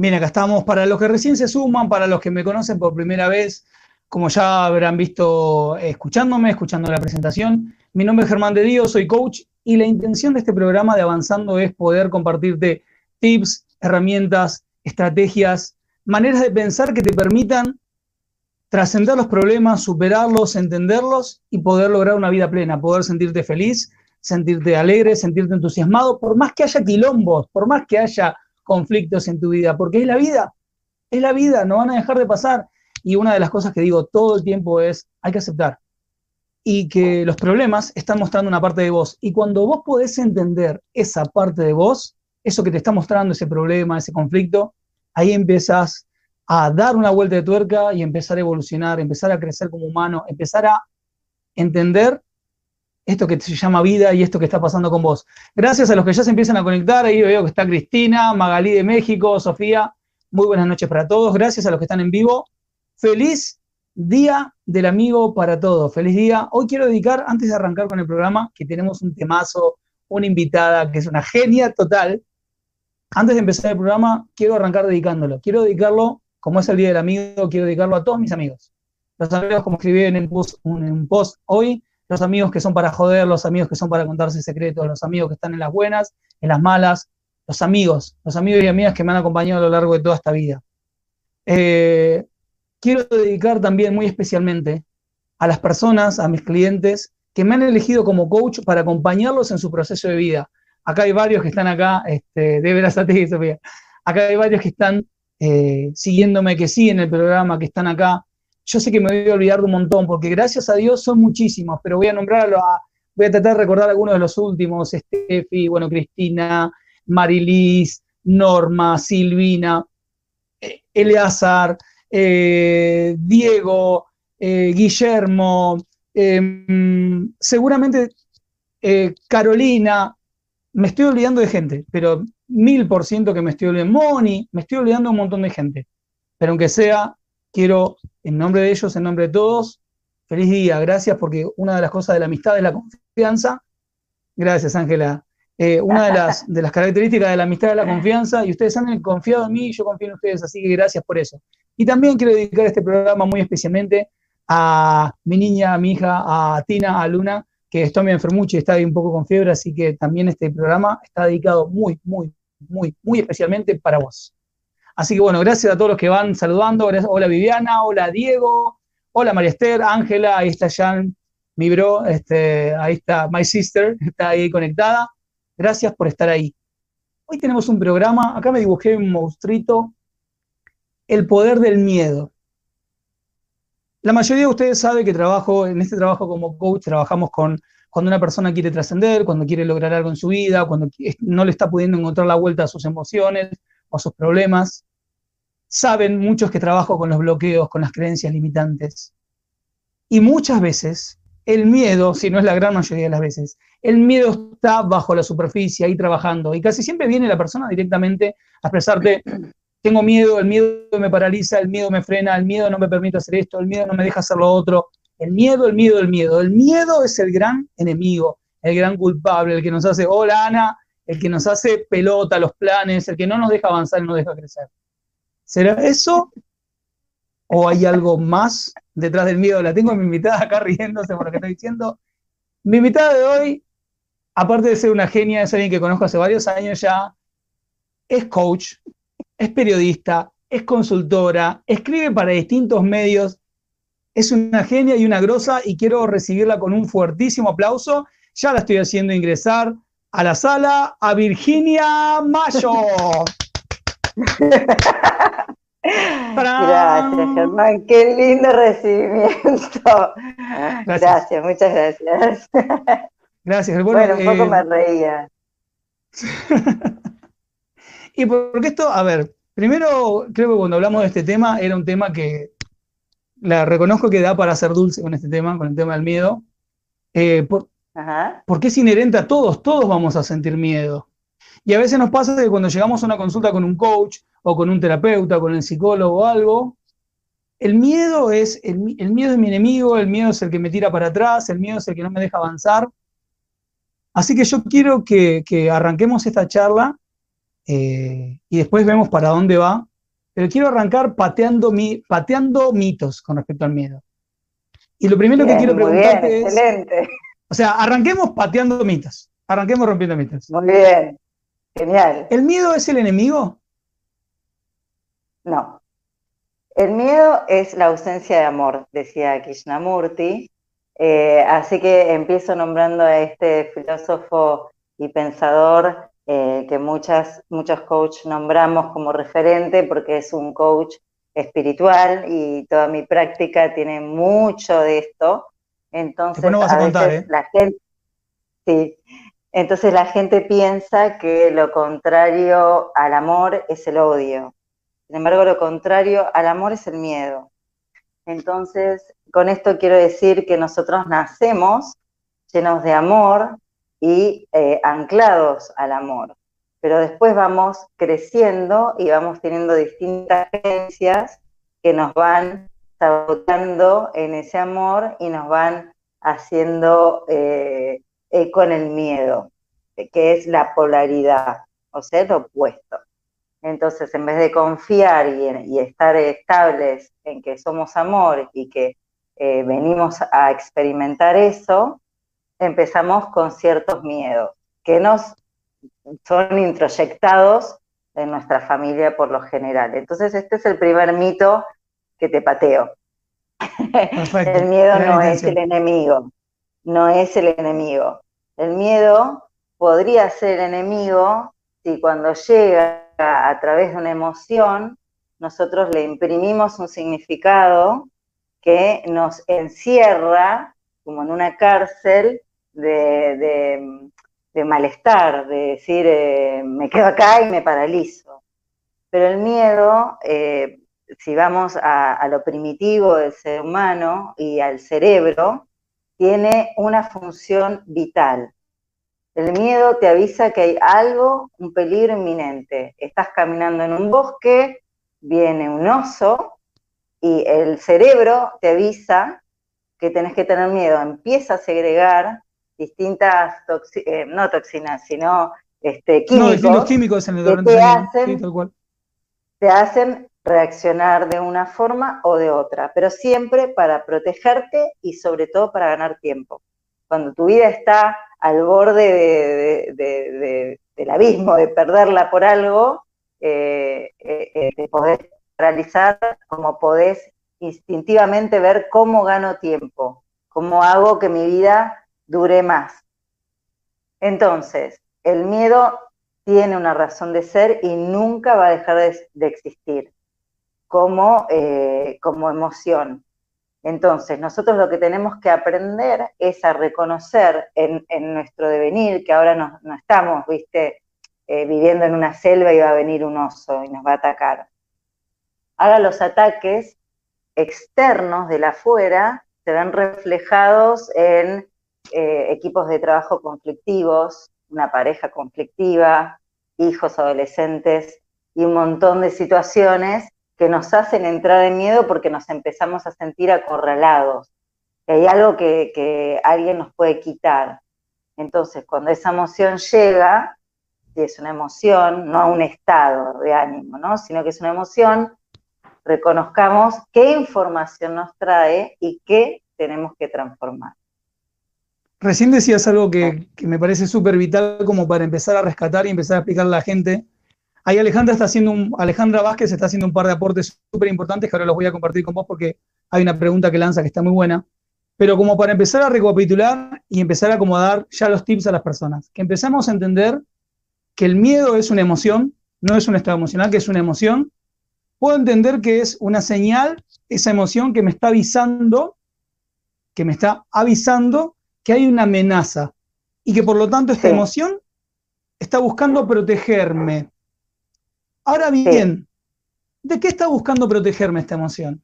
Bien, acá estamos. Para los que recién se suman, para los que me conocen por primera vez, como ya habrán visto escuchándome, escuchando la presentación, mi nombre es Germán de Dios, soy coach y la intención de este programa de Avanzando es poder compartirte tips, herramientas, estrategias, maneras de pensar que te permitan trascender los problemas, superarlos, entenderlos y poder lograr una vida plena, poder sentirte feliz, sentirte alegre, sentirte entusiasmado, por más que haya quilombos, por más que haya conflictos en tu vida, porque es la vida, es la vida, no van a dejar de pasar. Y una de las cosas que digo todo el tiempo es, hay que aceptar. Y que los problemas están mostrando una parte de vos. Y cuando vos podés entender esa parte de vos, eso que te está mostrando ese problema, ese conflicto, ahí empiezas a dar una vuelta de tuerca y empezar a evolucionar, empezar a crecer como humano, empezar a entender esto que se llama vida y esto que está pasando con vos. Gracias a los que ya se empiezan a conectar, ahí veo que está Cristina, Magalí de México, Sofía, muy buenas noches para todos, gracias a los que están en vivo. Feliz Día del Amigo para todos, feliz día. Hoy quiero dedicar, antes de arrancar con el programa, que tenemos un temazo, una invitada que es una genia total. Antes de empezar el programa, quiero arrancar dedicándolo. Quiero dedicarlo, como es el Día del Amigo, quiero dedicarlo a todos mis amigos. Los amigos, como escribí en un post hoy, los amigos que son para joder, los amigos que son para contarse secretos, los amigos que están en las buenas, en las malas, los amigos, los amigos y amigas que me han acompañado a lo largo de toda esta vida. Eh, quiero dedicar también muy especialmente a las personas, a mis clientes que me han elegido como coach para acompañarlos en su proceso de vida. Acá hay varios que están acá, este, de veras a ti, Sofía. Acá hay varios que están eh, siguiéndome, que siguen el programa, que están acá, yo sé que me voy a olvidar de un montón, porque gracias a Dios son muchísimos, pero voy a nombrarlo, voy a tratar de recordar algunos de los últimos, Steffi, bueno, Cristina, Marilis, Norma, Silvina, eh, Eleazar, eh, Diego, eh, Guillermo, em, seguramente Carolina, me estoy olvidando de gente, pero mil por ciento que me estoy olvidando, Moni, me estoy olvidando de un montón de gente, pero aunque sea, quiero, en nombre de ellos, en nombre de todos, feliz día, gracias, porque una de las cosas de la amistad es la confianza. Gracias, Ángela. Eh, una de las, características de la amistad es la confianza, y ustedes han confiado en mí y yo confío en ustedes, así que gracias por eso. Y también quiero dedicar este programa muy especialmente a mi niña, a mi hija, a Tina, a Luna, que está muy enfermucha y está ahí un poco con fiebre, así que también este programa está dedicado muy, muy, muy, muy especialmente para vos. Así que bueno, gracias a todos los que van saludando. Hola Viviana, hola Diego, hola María Esther, Ángela, ahí está Jan, mi bro, este, ahí está My Sister, está ahí conectada. Gracias por estar ahí. Hoy tenemos un programa, acá me dibujé un monstruito, el poder del miedo. La mayoría de ustedes sabe que trabajo, en este trabajo como coach, trabajamos con cuando una persona quiere trascender, cuando quiere lograr algo en su vida, cuando no le está pudiendo encontrar la vuelta a sus emociones o sus problemas saben muchos que trabajo con los bloqueos, con las creencias limitantes. Y muchas veces el miedo, si no es la gran mayoría de las veces, el miedo está bajo la superficie, ahí trabajando. Y casi siempre viene la persona directamente a expresarte, tengo miedo, el miedo me paraliza, el miedo me frena, el miedo no me permite hacer esto, el miedo no me deja hacer lo otro. El miedo, el miedo, el miedo. El miedo es el gran enemigo, el gran culpable, el que nos hace, hola Ana, el que nos hace pelota los planes, el que no nos deja avanzar y no nos deja crecer. ¿Será eso? ¿O hay algo más detrás del miedo? La tengo a mi invitada acá riéndose por lo que estoy diciendo. Mi invitada de hoy, aparte de ser una genia, es alguien que conozco hace varios años ya, es coach, es periodista, es consultora, escribe para distintos medios, es una genia y una grosa y quiero recibirla con un fuertísimo aplauso. Ya la estoy haciendo ingresar a la sala a Virginia Mayo. Gracias, Germán. Qué lindo recibimiento. Gracias, muchas gracias. Gracias. Bueno, un poco eh, me reía. y porque esto, a ver, Primero, creo que cuando hablamos de este tema, era un tema que la reconozco que da para ser dulce con este tema, con el tema del miedo. Eh, porque es inherente a todos, todos vamos a sentir miedo. Y a veces nos pasa que cuando llegamos a una consulta con un coach o con un terapeuta, con el psicólogo o algo, el miedo es, el, miedo es mi enemigo, el miedo es el que me tira para atrás, el miedo es el que no me deja avanzar. Así que yo quiero que, arranquemos esta charla eh, y después vemos para dónde va. Pero quiero arrancar pateando, mi, pateando mitos con respecto al miedo. Y lo primero que quiero preguntarte es. Excelente. O sea, arranquemos pateando mitos. Arranquemos rompiendo mitos. Muy bien. Genial. ¿El miedo es el enemigo? No. El miedo es la ausencia de amor, decía Krishnamurti. Eh, así que empiezo nombrando a este filósofo y pensador eh, que muchas, muchos coaches nombramos como referente porque es un coach espiritual y toda mi práctica tiene mucho de esto. Entonces, ¿eh? la gente, sí, entonces la gente piensa que lo contrario al amor es el odio. Sin embargo, lo contrario al amor es el miedo. Entonces, con esto quiero decir que nosotros nacemos llenos de amor y eh, anclados al amor. Pero después vamos creciendo y vamos teniendo distintas creencias que nos van en ese amor y nos van haciendo eh, con el miedo, que es la polaridad, o sea, lo opuesto. Entonces, en vez de confiar y, estar estables en que somos amor y que eh, venimos a experimentar eso, empezamos con ciertos miedos que nos son introyectados en nuestra familia por lo general. Entonces, este es el primer mito que te pateo. el miedo no es el enemigo, no es el enemigo. El miedo podría ser el enemigo si cuando llega a través de una emoción, nosotros le imprimimos un significado que nos encierra como en una cárcel de, malestar, de decir, eh, me quedo acá y me paralizo. Pero el miedo, eh, si vamos a, lo primitivo del ser humano y al cerebro, tiene una función vital. El miedo te avisa que hay algo, un peligro inminente. Estás caminando en un bosque, viene un oso y el cerebro te avisa que tenés que tener miedo. Empieza a segregar distintas, eh, no toxinas, sino este, químicos. No, químicos en el que te hacen, te hacen reaccionar de una forma o de otra, pero siempre para protegerte y sobre todo para ganar tiempo. Cuando tu vida está al borde del abismo, de perderla por algo, eh, eh, eh, te podés paralizar como podés instintivamente ver cómo gano tiempo, cómo hago que mi vida dure más. Entonces, el miedo tiene una razón de ser y nunca va a dejar de existir como, eh, como emoción. Entonces, nosotros lo que tenemos que aprender es a reconocer en, nuestro devenir, que ahora no, estamos, viste, eh, viviendo en una selva y va a venir un oso y nos va a atacar. Ahora los ataques externos de la afuera se ven reflejados en eh, equipos de trabajo conflictivos, una pareja conflictiva, hijos, adolescentes y un montón de situaciones que nos hacen entrar en miedo porque nos empezamos a sentir acorralados, que hay algo que, alguien nos puede quitar. Entonces, cuando esa emoción llega, si es una emoción, no un estado de ánimo, ¿no? sino que es una emoción, reconozcamos qué información nos trae y qué tenemos que transformar. Recién decías algo que, que me parece súper vital como para empezar a rescatar y empezar a explicar a la gente, Ahí Alejandra está haciendo un, Alejandra Vázquez está haciendo un par de aportes súper importantes que ahora los voy a compartir con vos porque hay una pregunta que lanza que está muy buena. Pero como para empezar a recapitular y empezar a acomodar ya los tips a las personas, que empezamos a entender que el miedo es una emoción, no es un estado emocional, que es una emoción. Puedo entender que es una señal, esa emoción que me está avisando, que me está avisando que hay una amenaza y que por lo tanto esta emoción está buscando protegerme. Ahora bien, ¿De qué está buscando protegerme esta emoción?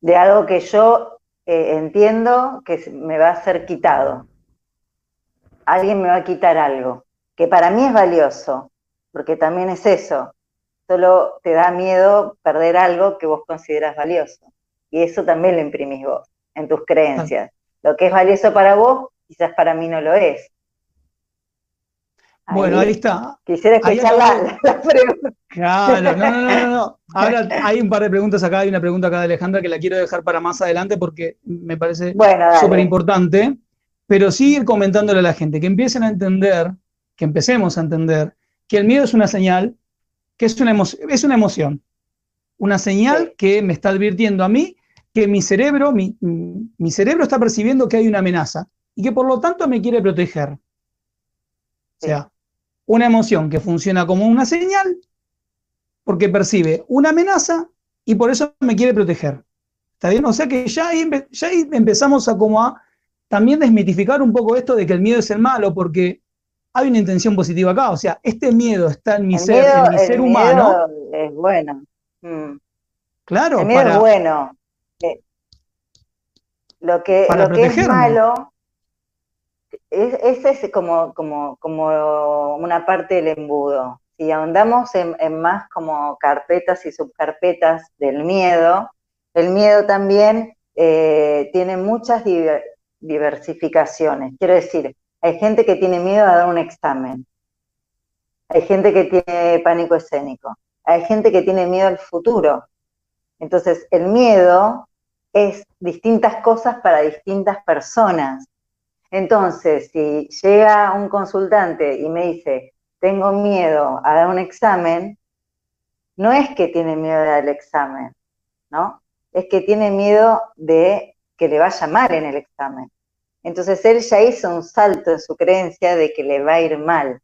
De algo que yo eh, entiendo que me va a ser quitado. Alguien me va a quitar algo, que para mí es valioso, porque también es eso. Solo te da miedo perder algo que vos consideras valioso. Y eso también lo imprimís vos, en tus creencias. Lo que es valioso para vos, quizás para mí no lo es. bueno, ahí está. Quisiera escuchar la, pregunta. Claro, no, no, no, no. Ahora hay un par de preguntas acá, hay una pregunta acá de Alejandra que la quiero dejar para más adelante porque me parece súper importante. Pero sí ir comentándole a la gente, que empiecen a entender, que empecemos a entender que el miedo es una señal, que es una, es una emoción. Una señal que me está advirtiendo a mí que mi cerebro, mi, mi cerebro está percibiendo que hay una amenaza y que por lo tanto me quiere proteger. O sea, una emoción que funciona como una señal porque percibe una amenaza y por eso me quiere proteger. ¿Está bien? O sea que ya ahí, ya empezamos a como a también desmitificar un poco esto de que el miedo es el malo, porque hay una intención positiva acá. O sea, este miedo está en mi ser, en mi ser humano. Es bueno. Mm. Claro, el miedo es bueno. Lo que, lo que es malo es, es como, como, como una parte del embudo. Si ahondamos en, más como carpetas y subcarpetas del miedo, el miedo también eh, tiene muchas diversificaciones. Quiero decir, hay gente que tiene miedo a dar un examen, hay gente que tiene pánico escénico, hay gente que tiene miedo al futuro. Entonces, el miedo es distintas cosas para distintas personas. Entonces, si llega un consultante y me dice, tengo miedo a dar un examen, no es que tiene miedo de dar el examen, ¿no? Es que tiene miedo de que le vaya mal en el examen. Entonces él ya hizo un salto en su creencia de que le va a ir mal.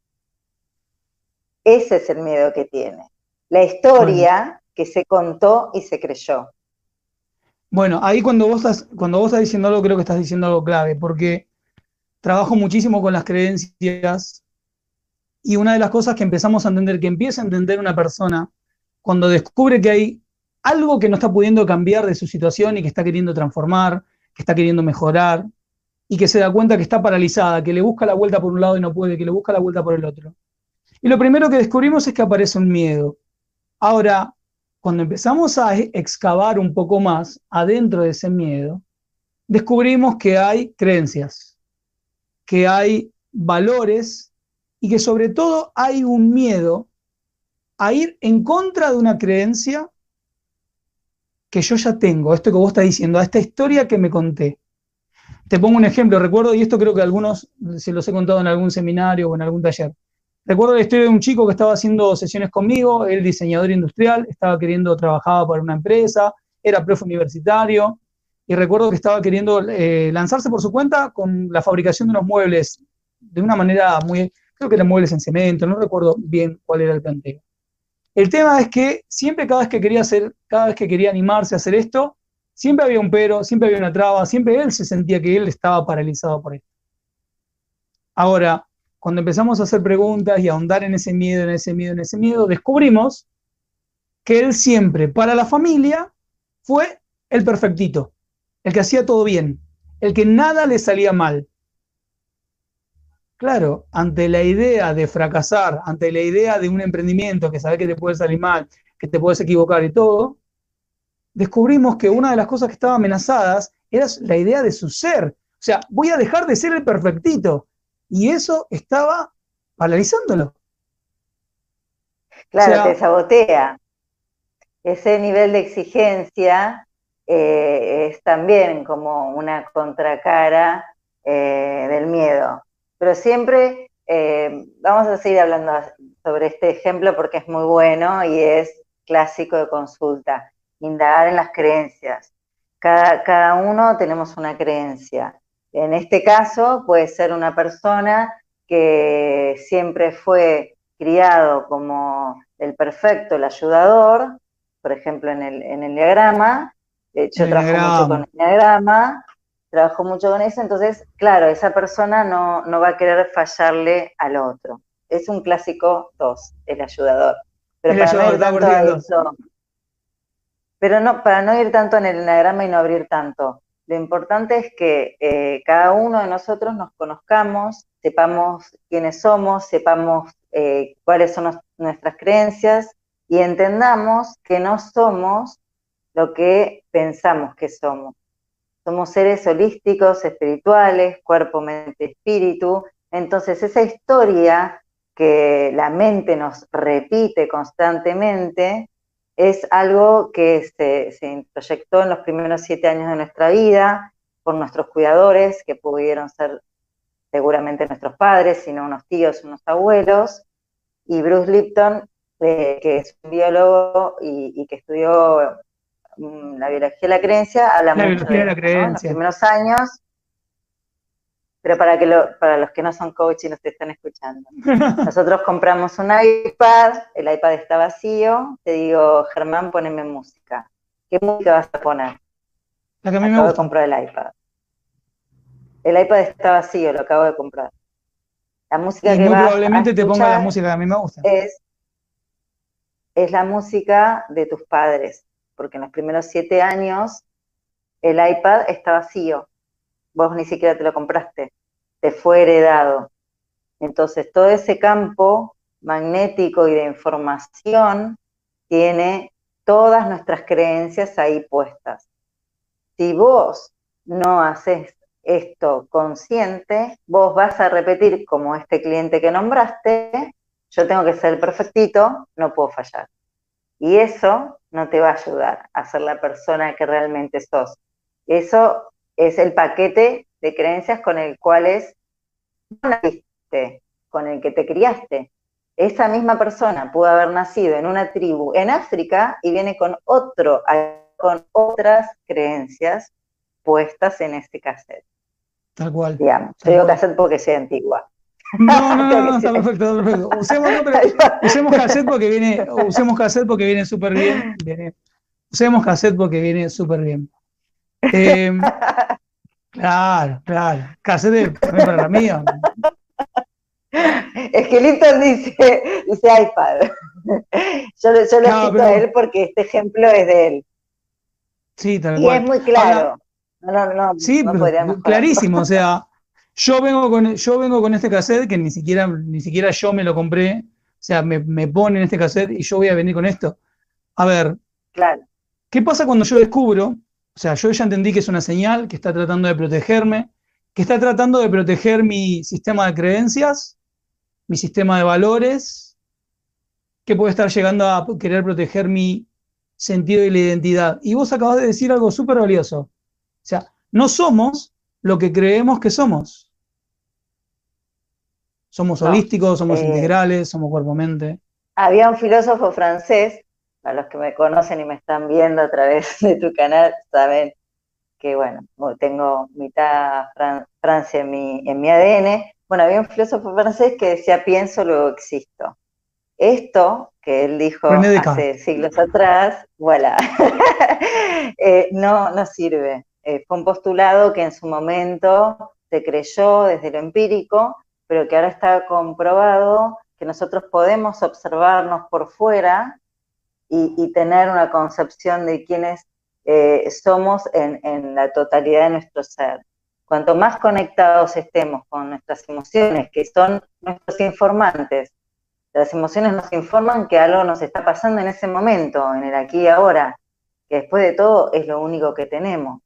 Ese es el miedo que tiene. La historia que se contó y se creyó. Bueno, ahí cuando vos estás, cuando vos estás diciendo algo, creo que estás diciendo algo clave, porque trabajo muchísimo con las creencias y una de las cosas que empezamos a entender, que empieza a entender una persona cuando descubre que hay algo que no está pudiendo cambiar de su situación y que está queriendo transformar, que está queriendo mejorar y que se da cuenta que está paralizada, que le busca la vuelta por un lado y no puede, que le busca la vuelta por el otro. Y lo primero que descubrimos es que aparece un miedo. Ahora, cuando empezamos a excavar un poco más adentro de ese miedo, descubrimos que hay creencias, que hay valores y que sobre todo hay un miedo a ir en contra de una creencia que yo ya tengo, esto que vos estás diciendo, a esta historia que me conté. Te pongo un ejemplo, recuerdo, y esto creo que algunos se los he contado en algún seminario o en algún taller. Recuerdo la historia de un chico que estaba haciendo sesiones conmigo, él diseñador industrial, estaba queriendo, trabajar para una empresa, era profe universitario, y recuerdo que estaba queriendo eh, lanzarse por su cuenta con la fabricación de unos muebles de una manera muy, creo que eran muebles en cemento, no recuerdo bien cuál era el planteo. El tema es que siempre cada vez que quería hacer, cada vez que quería animarse a hacer esto, siempre había un pero, siempre había una traba, siempre él se sentía que él estaba paralizado por esto. Ahora, cuando empezamos a hacer preguntas y a ahondar en ese miedo, en ese miedo, en ese miedo, descubrimos que él siempre, para la familia, fue el perfectito, el que hacía todo bien, el que nada le salía mal. Claro, ante la idea de fracasar, ante la idea de un emprendimiento que sabe que te puede salir mal, que te puedes equivocar y todo, descubrimos que una de las cosas que estaba amenazadas era la idea de su ser. O sea, voy a dejar de ser el perfectito y eso estaba paralizándolo. Claro, te sabotea. Ese nivel de exigencia eh, es también como una contracara eh, del miedo. Pero siempre eh, vamos a seguir hablando sobre este ejemplo porque es muy bueno y es clásico de consulta. Indagar en las creencias. Cada, cada uno tenemos una creencia. En este caso puede ser una persona que siempre fue criado como el perfecto, el ayudador, por ejemplo en el, en el diagrama, hecho trabajo mucho con el diagrama, trabajo mucho con eso, entonces, claro, esa persona no, no va a querer fallarle al otro. Es un clásico 2, el ayudador. Pero para no ir tanto a eso, pero no, para no ir tanto en el enagrama y no abrir tanto. Lo importante es que eh, cada uno de nosotros nos conozcamos, sepamos quiénes somos, sepamos eh, cuáles son nuestras creencias y entendamos que no somos lo que pensamos que somos. Somos seres holísticos, espirituales, cuerpo, mente, espíritu. Entonces esa historia que la mente nos repite constantemente es algo que se, se introyectó en los primeros siete años de nuestra vida por nuestros cuidadores, que pudieron ser seguramente nuestros padres, sino unos tíos, unos abuelos, y Bruce Lipton, eh, que es un biólogo y, que estudió mm, la biología de la creencia, habla la mucho de, la creencia. los primeros años, pero para, que lo, para los que no son coach y nos están escuchando. Nosotros compramos un iPad, el iPad está vacío, te digo, Germán, poneme música. ¿Qué música vas a poner? La que a mí me gusta. comprar el iPad. El iPad está vacío, lo acabo de comprar. La música y que muy probablemente te ponga la música que a mí me gusta. Es, es la música de tus padres, porque en los primeros siete años el iPad está vacío. Vos ni siquiera te lo compraste, te fue heredado. Entonces, todo ese campo magnético y de información tiene todas nuestras creencias ahí puestas. Si vos no haces esto consciente, vos vas a repetir como este cliente que nombraste, yo tengo que ser perfectito, no puedo fallar. Y eso no te va a ayudar a ser la persona que realmente sos. Eso es el paquete de creencias con el cual es, con el que te criaste. Esa misma persona pudo haber nacido en una tribu en África y viene con otro, con otras creencias puestas en este cassette. Tal cual. Digamos. Yo digo cassette porque sea antigua. No, no, no, no está perfecto, está perfecto. Usemos, no, pero usemos cassette porque viene, usemos cassette porque viene súper bien. usemos cassette porque viene súper bien. Eh, claro, claro. Cassette también para la mía. Es que dice, dice iPad. Yo, yo lo no, cito a él porque este ejemplo es de él. Sí, tal y es muy claro. No, no, sí, clarísimo, o sea, yo vengo con yo vengo con este cassette que ni siquiera ni siquiera yo me lo compré, o sea, me, me ponen este cassette y yo voy a venir con esto. A ver, claro. ¿qué pasa cuando yo descubro? O sea, yo ya entendí que es una señal, que está tratando de protegerme, que está tratando de proteger mi sistema de creencias, mi sistema de valores, que puede estar llegando a querer proteger mi sentido y la identidad. Y vos acabas de decir algo súper valioso. O sea, no somos lo que creemos que somos. Somos holísticos, somos eh, integrales, somos cuerpo-mente. Había un filósofo francés, a los que me conocen y me están viendo a través de tu canal, saben que, bueno, tengo mitad Francia en mi, en mi ADN. Bueno, había un filósofo francés que decía, pienso, luego existo. Esto que él dijo hace siglos atrás, voilà, eh, no, no sirve. Eh, fue un postulado que en su momento se creyó desde lo empírico, pero que ahora está comprobado que nosotros podemos observarnos por fuera y, tener una concepción de quiénes eh, somos en, la totalidad de nuestro ser. Cuanto más conectados estemos con nuestras emociones, que son nuestros informantes, las emociones nos informan que algo nos está pasando en ese momento, en el aquí y ahora, que después de todo es lo único que tenemos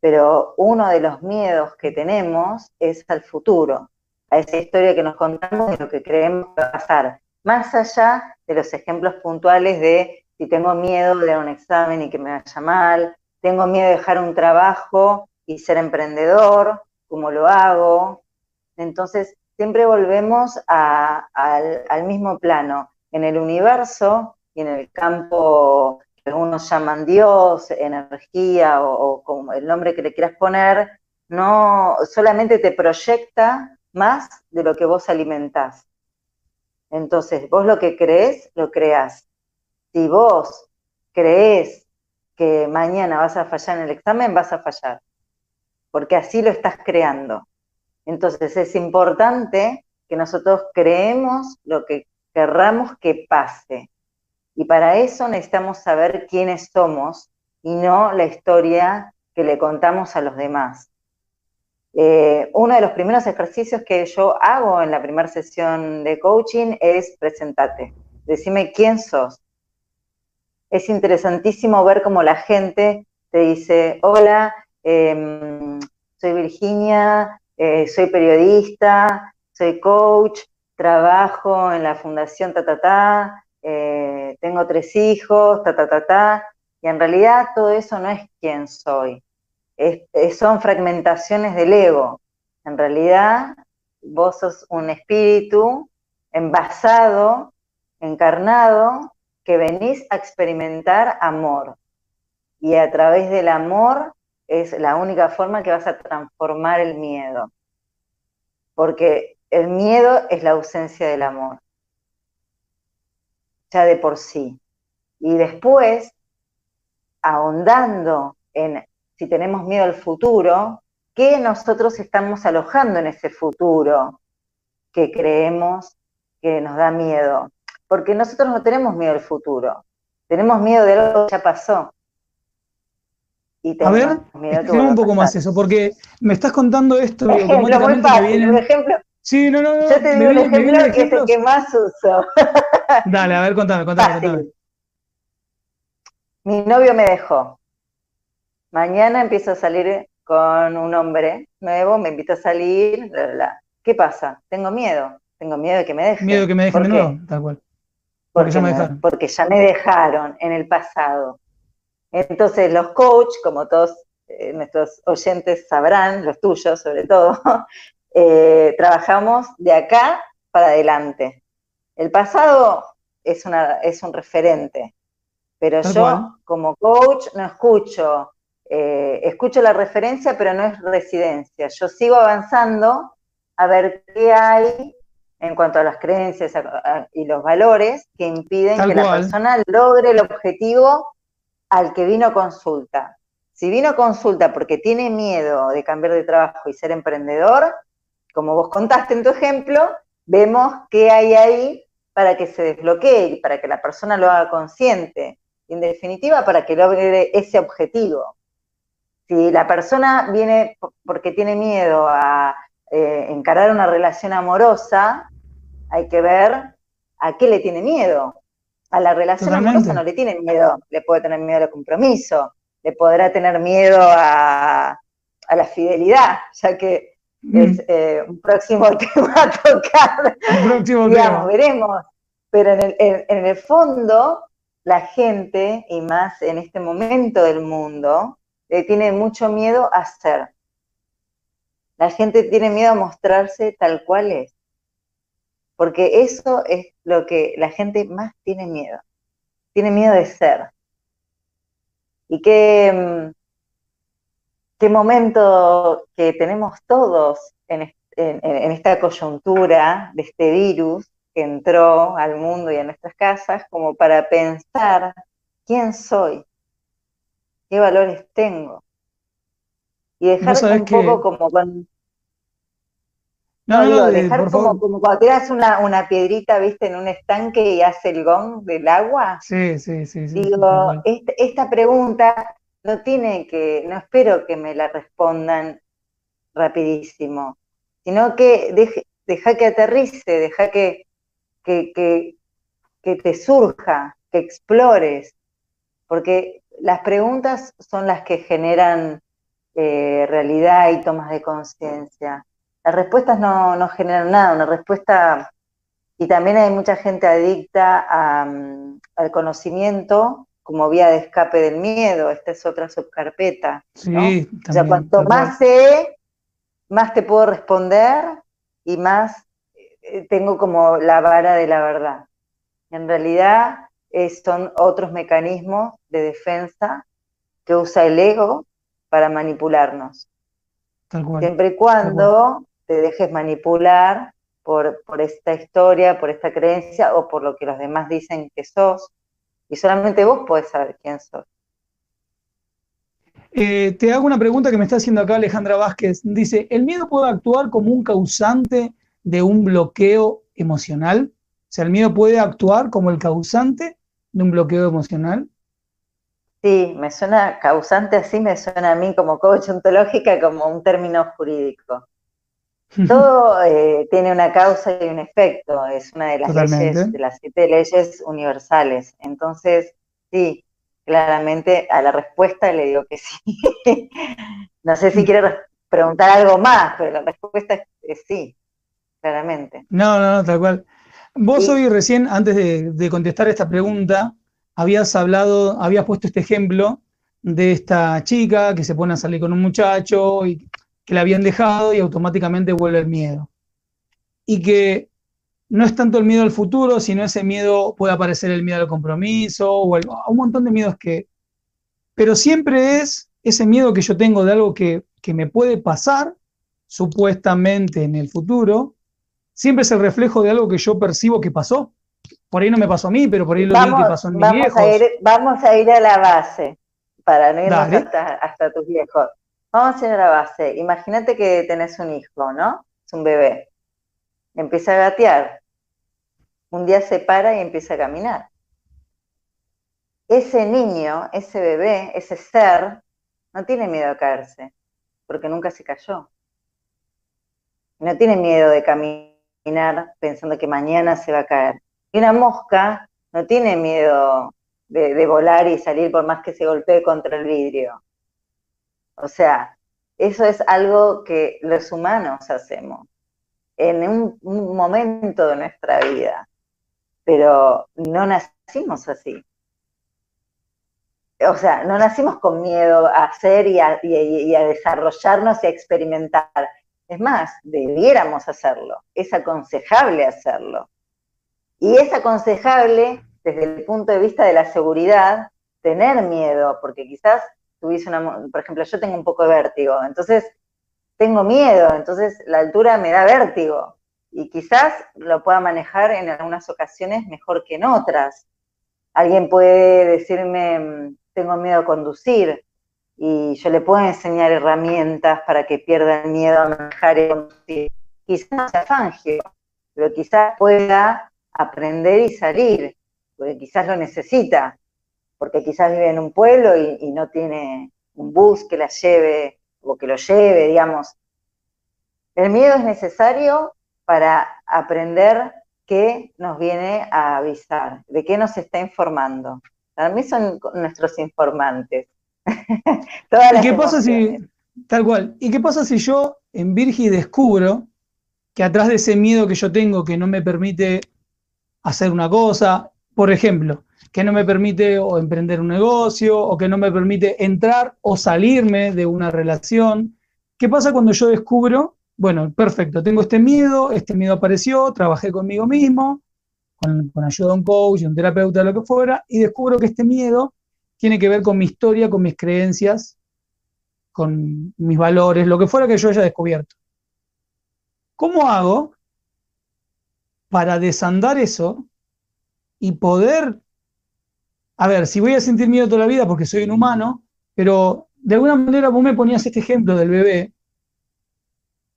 pero uno de los miedos que tenemos es al futuro, a esa historia que nos contamos y lo que creemos que va a pasar, más allá de los ejemplos puntuales de si tengo miedo de un examen y que me vaya mal, tengo miedo de dejar un trabajo y ser emprendedor, ¿cómo lo hago? Entonces, siempre volvemos al mismo plano. En el universo y en el campo algunos llaman Dios, energía o, como el nombre que le quieras poner, no solamente te proyecta más de lo que vos alimentás. Entonces, vos lo que crees, lo creás. Si vos crees que mañana vas a fallar en el examen, vas a fallar, porque así lo estás creando. Entonces, es importante que nosotros creemos lo que querramos que pase Y para eso necesitamos saber quiénes somos y no la historia que le contamos a los demás. Eh, uno de los primeros ejercicios que yo hago en la primera sesión de coaching es presentarte, decime quién sos. Es interesantísimo ver cómo la gente te dice, hola, em, soy Virginia, eh, soy periodista, soy coach, trabajo en la fundación ta, eh, tengo tres hijos, ta, y en realidad todo eso no es quién soy, son fragmentaciones del ego. En realidad vos sos un espíritu envasado, encarnado, que venís a experimentar amor. Y a través del amor es la única forma que vas a transformar el miedo. Porque el miedo es la ausencia del amor. Ya de por sí. Y después, ahondando en si tenemos miedo al futuro, ¿qué nosotros estamos alojando en ese futuro que creemos que nos da miedo? Porque nosotros no tenemos miedo al futuro, tenemos miedo de algo que ya pasó. a ver, expliquemos un poco más eso, porque me estás contando esto y automáticamente muy fácil, un ejemplo. Sí, no, no, no. Yo te digo un ejemplo que es el que más uso. Dale, a ver, contame, contame, contame. Mi novio me dejó. Mañana empiezo a salir con un hombre nuevo, me invito a salir, ¿qué pasa? Tengo miedo, tengo miedo de que me dejen. Miedo de que me dejen de nuevo, tal cual. Porque, ya me dejaron. porque ya me dejaron en el pasado. Entonces los coach, como todos eh, nuestros oyentes sabrán, los tuyos sobre todo, eh, trabajamos de acá para adelante. El pasado es, una, es un referente, pero yo como coach no escucho eh, escucho la referencia, pero no es residencia. Yo sigo avanzando a ver qué hay en cuanto a las creencias y los valores que impiden que la persona logre el objetivo al que vino consulta. Si vino consulta porque tiene miedo de cambiar de trabajo y ser emprendedor, como vos contaste en tu ejemplo, vemos qué hay ahí para que se desbloquee y para que la persona lo haga consciente. En definitiva, para que logre ese objetivo. Si la persona viene porque tiene miedo a eh, encarar una relación amorosa, hay que ver a qué le tiene miedo. A la relación amorosa no le tiene miedo, le puede tener miedo al compromiso, le podrá tener miedo a, la fidelidad, ya que mm. es eh, un próximo tema a tocar. Un próximo Digamos, veremos. Pero en el, en el fondo, la gente, y más en este momento del mundo, tiene mucho miedo a ser. La gente tiene miedo a mostrarse tal cual es. Porque eso es lo que la gente más tiene miedo. Tiene miedo de ser. Y qué, mm, qué momento que tenemos todos en esta coyuntura de este virus que entró al mundo y a nuestras casas como para pensar quién soy, qué valores tengo. Y dejar un poco como cuando... No, no, dejar como, cuando tiras una, una, piedrita, viste, en un estanque y hace el gong del agua. Sí, sí, sí. Digo, esta pregunta no tiene que, no espero que me la respondan rapidísimo, sino que deja que aterrice, deja que, que, que, que te surja, que explores, porque las preguntas son las que generan eh, realidad y tomas de conciencia. Las respuestas no, generan nada, una respuesta, y también hay mucha gente adicta mm, al conocimiento como vía de escape del miedo, esta es otra subcarpeta. Sí, o sea, cuanto más sé, más te puedo responder y más eh, tengo como la vara de la verdad. En realidad, son otros mecanismos de defensa que usa el ego para manipularnos. Siempre y cuando te dejes manipular por, por esta historia, por esta creencia o por lo que los demás dicen que sos, y solamente vos podés saber quién sos. Eh, te hago una pregunta que me está haciendo acá Alejandra Vázquez. Dice, ¿el miedo puede actuar como un causante de un bloqueo emocional? O sea, ¿el miedo puede actuar como el causante de un bloqueo emocional? Sí, me suena causante así, me suena a mí como coach ontológica como un término jurídico. Todo eh, tiene una causa y un efecto, es una de las leyes, de las siete leyes universales. Entonces, sí, claramente a la respuesta le digo que sí. no sé si quiere preguntar algo más, pero la respuesta es, sí, claramente. No, no, no, tal cual. Vos hoy recién, antes de, contestar esta pregunta, habías hablado, habías puesto este ejemplo de esta chica que se pone a salir con un muchacho y que la habían dejado y automáticamente vuelve el miedo. Y que no es tanto el miedo al futuro, sino ese miedo, puede aparecer el miedo al compromiso o un montón de miedos que... Pero siempre es ese miedo que yo tengo de algo que, que me puede pasar, supuestamente en el futuro, siempre es el reflejo de algo que yo percibo que pasó. Por ahí no me pasó a mí, pero por ahí lo vi que pasó en mis viejos. vamos a ir a la base, para no irnos hasta, tus viejos. Vamos a ir a la base. Imagínate que tenés un hijo, ¿no? Es un bebé. Empieza a gatear. Un día se para y empieza a caminar. Ese niño, ese bebé, ese ser, no tiene miedo a caerse, porque nunca se cayó. No tiene miedo de caminar pensando que mañana se va a caer. Y una mosca no tiene miedo de, volar y salir por más que se golpee contra el vidrio. O sea, eso es algo que los humanos hacemos en un, momento de nuestra vida, pero no nacimos así. O sea, no nacimos con miedo a hacer y a desarrollarnos y a experimentar. Es más, debiéramos hacerlo, es aconsejable hacerlo. Y es aconsejable, desde el punto de vista de la seguridad, tener miedo, porque quizás tuviese una, por ejemplo, yo tengo un poco de vértigo, entonces tengo miedo, entonces la altura me da vértigo y quizás lo pueda manejar en algunas ocasiones mejor que en otras. Alguien puede decirme, mm, tengo miedo a conducir, y yo le puedo enseñar herramientas para que pierda el miedo a manejar y conducir. Quizás no sea fangio, pero quizás pueda aprender y salir, porque quizás lo necesita, porque quizás vive en un pueblo y, no tiene un bus que la lleve o que lo lleve, digamos. El miedo es necesario para aprender qué nos viene a avisar, de qué nos está informando. Para mí son nuestros informantes. ¿Y qué pasa si, tal cual, ¿y qué pasa si yo en Virgi descubro que atrás de ese miedo que yo tengo que no me permite hacer una cosa, por ejemplo, que no me permite o emprender un negocio o que no me permite entrar o salirme de una relación. ¿Qué pasa cuando yo descubro, bueno, perfecto, tengo este miedo, este miedo apareció, trabajé conmigo mismo, con, con ayuda de un coach, un terapeuta, lo que fuera, y descubro que este miedo tiene que ver con mi historia, con mis creencias, con mis valores, lo que fuera que yo haya descubierto. ¿Cómo hago para desandar eso y poder, a ver, si voy a sentir miedo toda la vida porque soy un humano, pero de alguna manera vos me ponías este ejemplo del bebé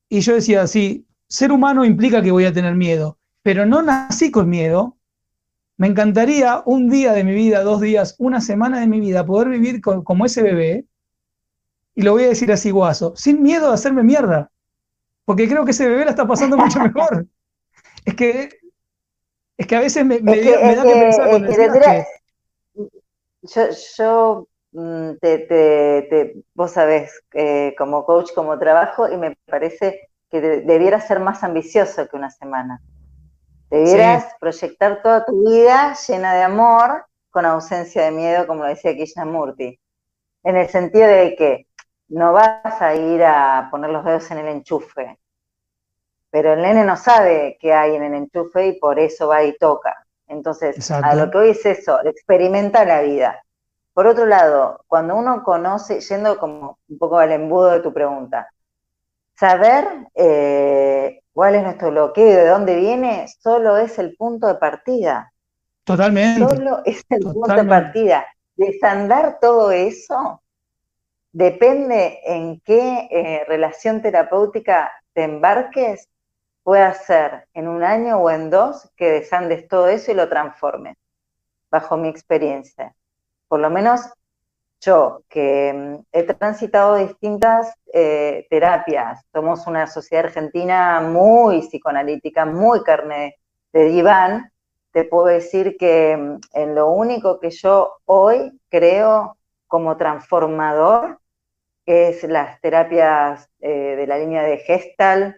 y yo decía, sí, ser humano implica que voy a tener miedo, pero no nací con miedo, me encantaría un día de mi vida, dos días, una semana de mi vida, poder vivir como ese bebé, y lo voy a decir así guaso, sin miedo a hacerme mierda, porque creo que ese bebé la está pasando mucho mejor. es que, es que a veces me, da que, pensar cuando Yo, yo mm, te, vos sabés, eh, como coach, como trabajo, y me parece que debiera ser más ambicioso que una semana. Debieras proyectar toda tu vida llena de amor, con ausencia de miedo, como lo decía Krishnamurti. En el sentido de que no vas a ir a poner los dedos en el enchufe, pero el nene no sabe qué hay en el enchufe y por eso va y toca. Entonces, a lo que hoy es eso, experimenta la vida. Por otro lado, cuando uno conoce, yendo como un poco al embudo de tu pregunta, saber eh, cuál es nuestro bloqueo y de dónde viene, solo es el punto de partida. Totalmente. Solo es el punto de partida. Desandar todo eso depende en qué eh, relación terapéutica te embarques, puede ser en un año o en dos que desandes todo eso y lo transformes. bajo mi experiencia. Por lo menos yo, que mm, he transitado distintas eh, terapias, somos una sociedad argentina muy psicoanalítica, muy carne de diván, te puedo decir que mm, en lo único que yo hoy creo como transformador es las terapias eh, de la línea de Gestalt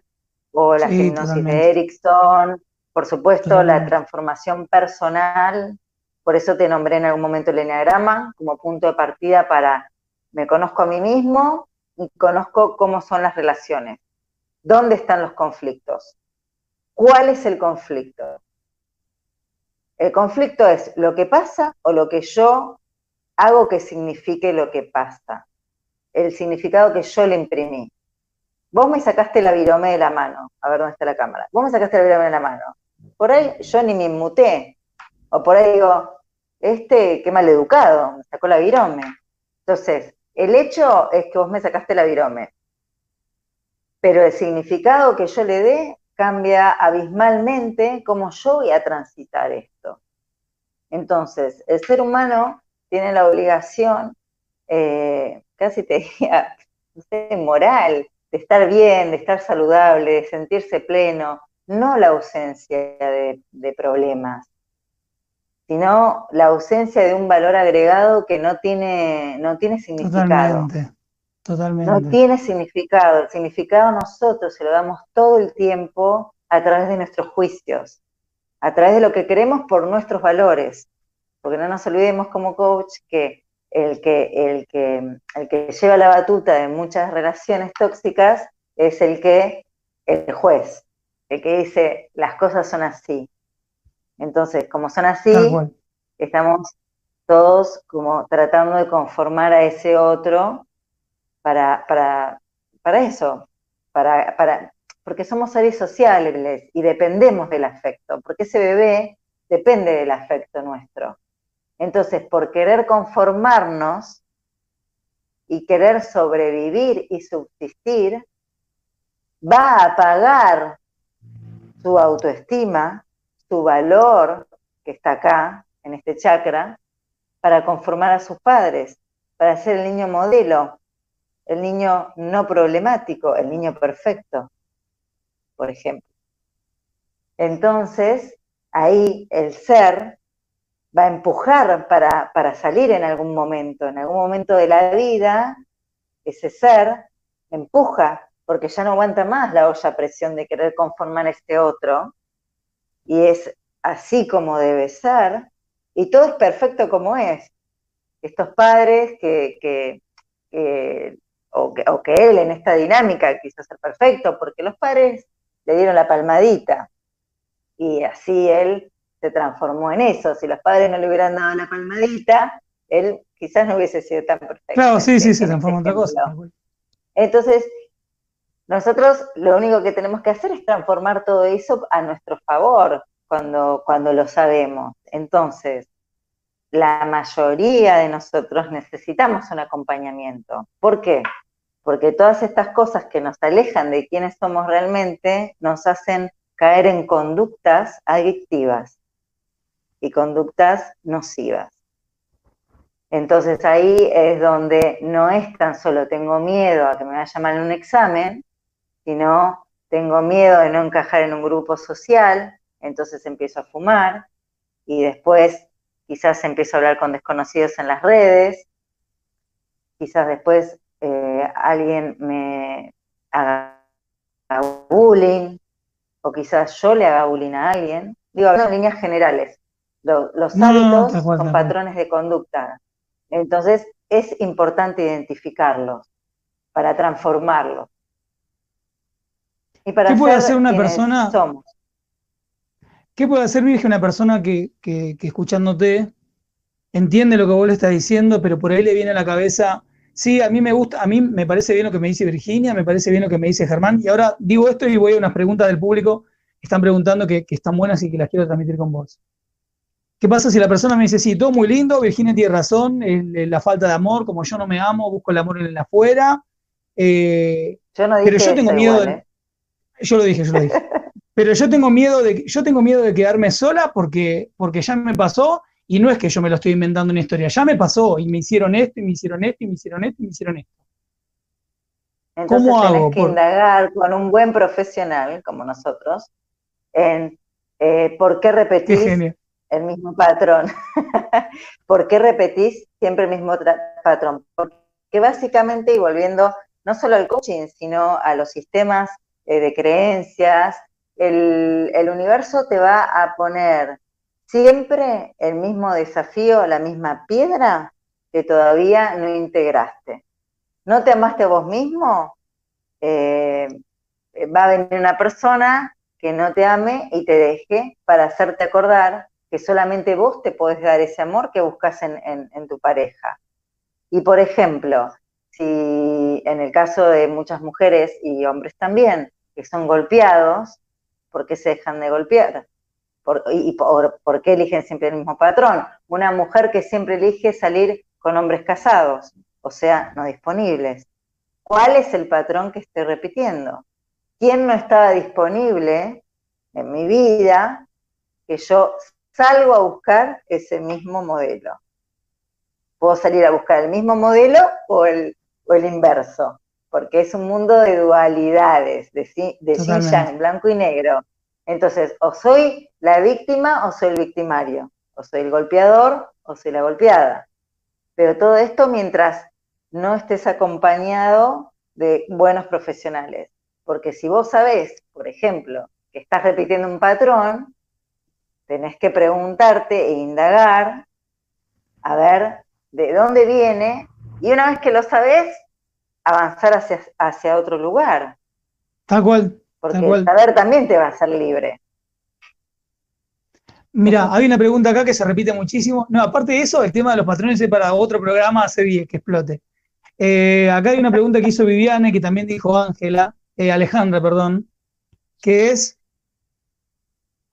o la hipnosis de Erickson, por supuesto la transformación personal, por eso te nombré en algún momento el enneagrama como punto de partida para me conozco a mí mismo y conozco cómo son las relaciones, dónde están los conflictos, cuál es el conflicto. El conflicto es lo que pasa o lo que yo hago que signifique lo que pasa el significado que yo le imprimí. Vos me sacaste la virome de la mano, a ver dónde está la cámara. Vos me sacaste la virome de la mano. Por ahí yo ni me inmuté. O por ahí digo, este, qué mal educado, me sacó la virome. Entonces, el hecho es que vos me sacaste la virome. Pero el significado que yo le dé cambia abismalmente cómo yo voy a transitar esto. Entonces, el ser humano tiene la obligación eh, casi te diría, no sé, moral, de estar bien, de estar saludable, de sentirse pleno, no la ausencia de, problemas, sino la ausencia de un valor agregado que no tiene, no tiene significado. Totalmente, totalmente. No tiene significado. El significado nosotros se lo damos todo el tiempo a través de nuestros juicios, a través de lo que queremos por nuestros valores. Porque no nos olvidemos como coach que el que, el que, el que lleva la batuta de muchas relaciones tóxicas es el que, el juez, el que dice las cosas son así. Entonces, como son así, estamos todos como tratando de conformar a ese otro para, para, para eso, para, para, porque somos seres sociales y dependemos del afecto, porque ese bebé depende del afecto nuestro. Entonces, por querer conformarnos y querer sobrevivir y subsistir, va a pagar su autoestima, su valor, que está acá, en este chakra, para conformar a sus padres, para ser el niño modelo, el niño no problemático, el niño perfecto, por ejemplo. Entonces, ahí el ser va a empujar para, salir en algún momento. En algún momento de la vida, ese ser empuja, porque ya no aguanta más la olla a presión de querer conformar a este otro, y es así como debe ser, y todo es perfecto como es. Estos padres que, o, que o que él en esta dinámica quiso ser perfecto, porque los padres le dieron la palmadita, y así él se transformó en eso. Si los padres no le hubieran dado la palmadita, él quizás no hubiese sido tan perfecto. Claro, sí, sí, se transformó en otra cosa. Entonces, nosotros lo único que tenemos que hacer es transformar todo eso a nuestro favor cuando, cuando lo sabemos. Entonces, la mayoría de nosotros necesitamos un acompañamiento. ¿Por qué? Porque todas estas cosas que nos alejan de quiénes somos realmente nos hacen caer en conductas adictivas y conductas nocivas. Entonces ahí es donde no es tan solo tengo miedo a que me vayan mal en un examen, sino tengo miedo de no encajar en un grupo social, entonces empiezo a fumar y después quizás empiezo a hablar con desconocidos en las redes, quizás después eh, alguien me haga bullying o quizás yo le haga bullying a alguien. Digo, en líneas generales, los hábitos son patrones de conducta. Entonces, es importante identificarlos para transformarlos. Y para ¿Qué puede hacer una persona? Somos. ¿Qué puede hacer, Virgen, una persona que, que, escuchándote entiende lo que vos le estás diciendo, pero por ahí le viene a la cabeza, sí, a mí me gusta, a mí me parece bien lo que me dice Virginia, me parece bien lo que me dice Germán, y ahora digo esto y voy a unas preguntas del público que están preguntando que, que están buenas y que las quiero transmitir con vos. ¿Qué pasa si la persona me dice, sí, todo muy lindo, Virginia tiene razón, la falta de amor, como yo no me amo, busco el amor en el afuera? Eh, pero yo tengo miedo ¿eh? Yo lo dije, yo lo dije. pero yo tengo miedo de, yo tengo miedo de quedarme sola porque, porque ya me pasó Y no es que yo me lo estoy inventando una historia, ya me pasó y me hicieron esto y me hicieron esto y me hicieron esto y me hicieron esto. Entonces ¿Cómo hago? que indagar con un buen profesional como nosotros en eh, por qué repetís el mismo patrón. ¿Por qué repetís siempre el mismo patrón? Porque básicamente, y volviendo no solo al coaching, sino a los sistemas eh, de creencias, el, el universo te va a poner siempre el mismo desafío, la misma piedra que todavía no integraste. ¿No te amaste a vos mismo? Eh, va a venir una persona que no te ame y te deje para hacerte acordar que solamente vos te podés dar ese amor que buscas en, tu pareja. Y por ejemplo, si en el caso de muchas mujeres y hombres también, que son golpeados, ¿por qué se dejan de golpear? ¿Y por, qué eligen siempre el mismo patrón? Una mujer que siempre elige salir con hombres casados, o sea, no disponibles. ¿Cuál es el patrón que estoy repitiendo? ¿Quién no estaba disponible en mi vida que yo salgo a buscar ese mismo modelo? Puedo salir a buscar el mismo modelo o el inverso, porque es un mundo de dualidades, de, de yin yang, blanco y negro. Entonces, o soy la víctima o soy el victimario, o soy el golpeador o soy la golpeada. Pero todo esto mientras no estés acompañado de buenos profesionales. Porque si vos sabés, por ejemplo, que estás repitiendo un patrón, tenés que preguntarte e indagar a ver de dónde viene y una vez que lo sabés, avanzar hacia, hacia otro lugar. Tal cual. Porque el saber también te va a hacer libre. Mira, hay una pregunta acá que se repite muchísimo. No, aparte de eso, el tema de los patrones es para otro programa hace 10 que explote. Eh, acá hay una pregunta que hizo Viviane, que también dijo Ángela, eh, Alejandra, perdón, que es,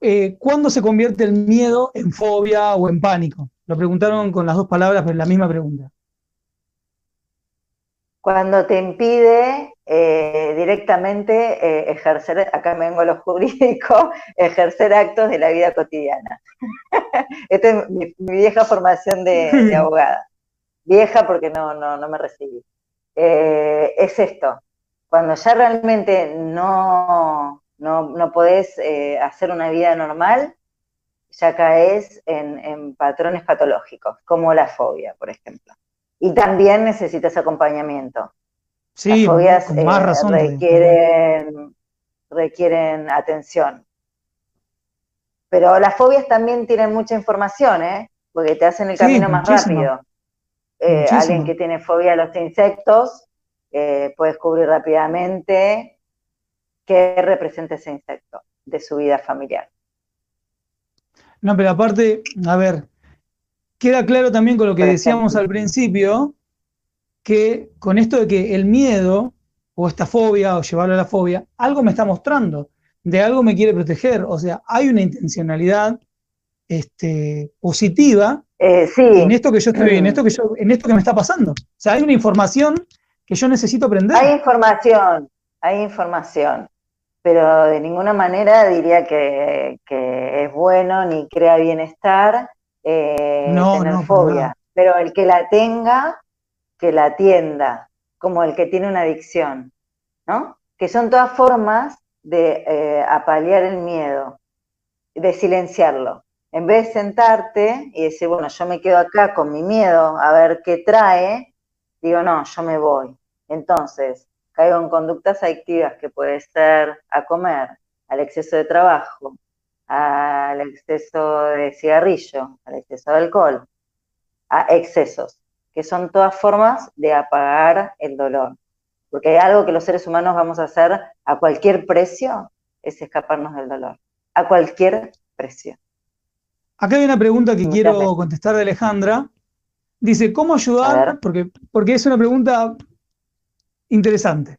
eh, ¿cuándo se convierte el miedo en fobia o en pánico? Lo preguntaron con las dos palabras, pero es la misma pregunta. Cuando te impide directamente ejercer, acá me vengo a lo jurídico, ejercer actos de la vida cotidiana. Esta es mi, vieja formación de abogada vieja porque no, no, no me recibí. Eh, es esto, cuando ya realmente no, no, podés eh, hacer una vida normal, ya caes en, patrones patológicos, como la fobia, por ejemplo. Y también necesitas acompañamiento. Sí, Las fobias más eh, razón requieren, requieren atención. Pero las fobias también tienen mucha información, ¿eh? porque te hacen el camino más rápido. Eh, alguien que tiene fobia a los insectos eh, puede descubrir rápidamente qué representa ese insecto de su vida familiar. No, pero aparte, a ver, queda claro también con lo que decíamos al principio, que con esto de que el miedo o esta fobia o llevarlo a la fobia, algo me está mostrando, de algo me quiere proteger, o sea, hay una intencionalidad este, positiva eh, sí. En esto que yo estoy, en esto que yo, en esto que me está pasando. O sea, hay una información que yo necesito aprender. Hay información, hay información, pero de ninguna manera diría que, es bueno ni crea bienestar eh, no, tener fobia. Pero el que la tenga, que la atienda, como el que tiene una adicción, ¿no? Que son todas formas de eh, apalear el miedo, de silenciarlo en vez de sentarte y decir, bueno, yo me quedo acá con mi miedo a ver qué trae, digo, no, yo me voy. Entonces, caigo en conductas adictivas que puede ser a comer, al exceso de trabajo, al exceso de cigarrillo, al exceso de alcohol, a excesos, que son todas formas de apagar el dolor. Porque hay algo que los seres humanos vamos a hacer a cualquier precio, es escaparnos del dolor. A cualquier precio. Acá hay una pregunta que quiero contestar de Alejandra. Dice, ¿cómo ayudar? Porque, porque es una pregunta interesante.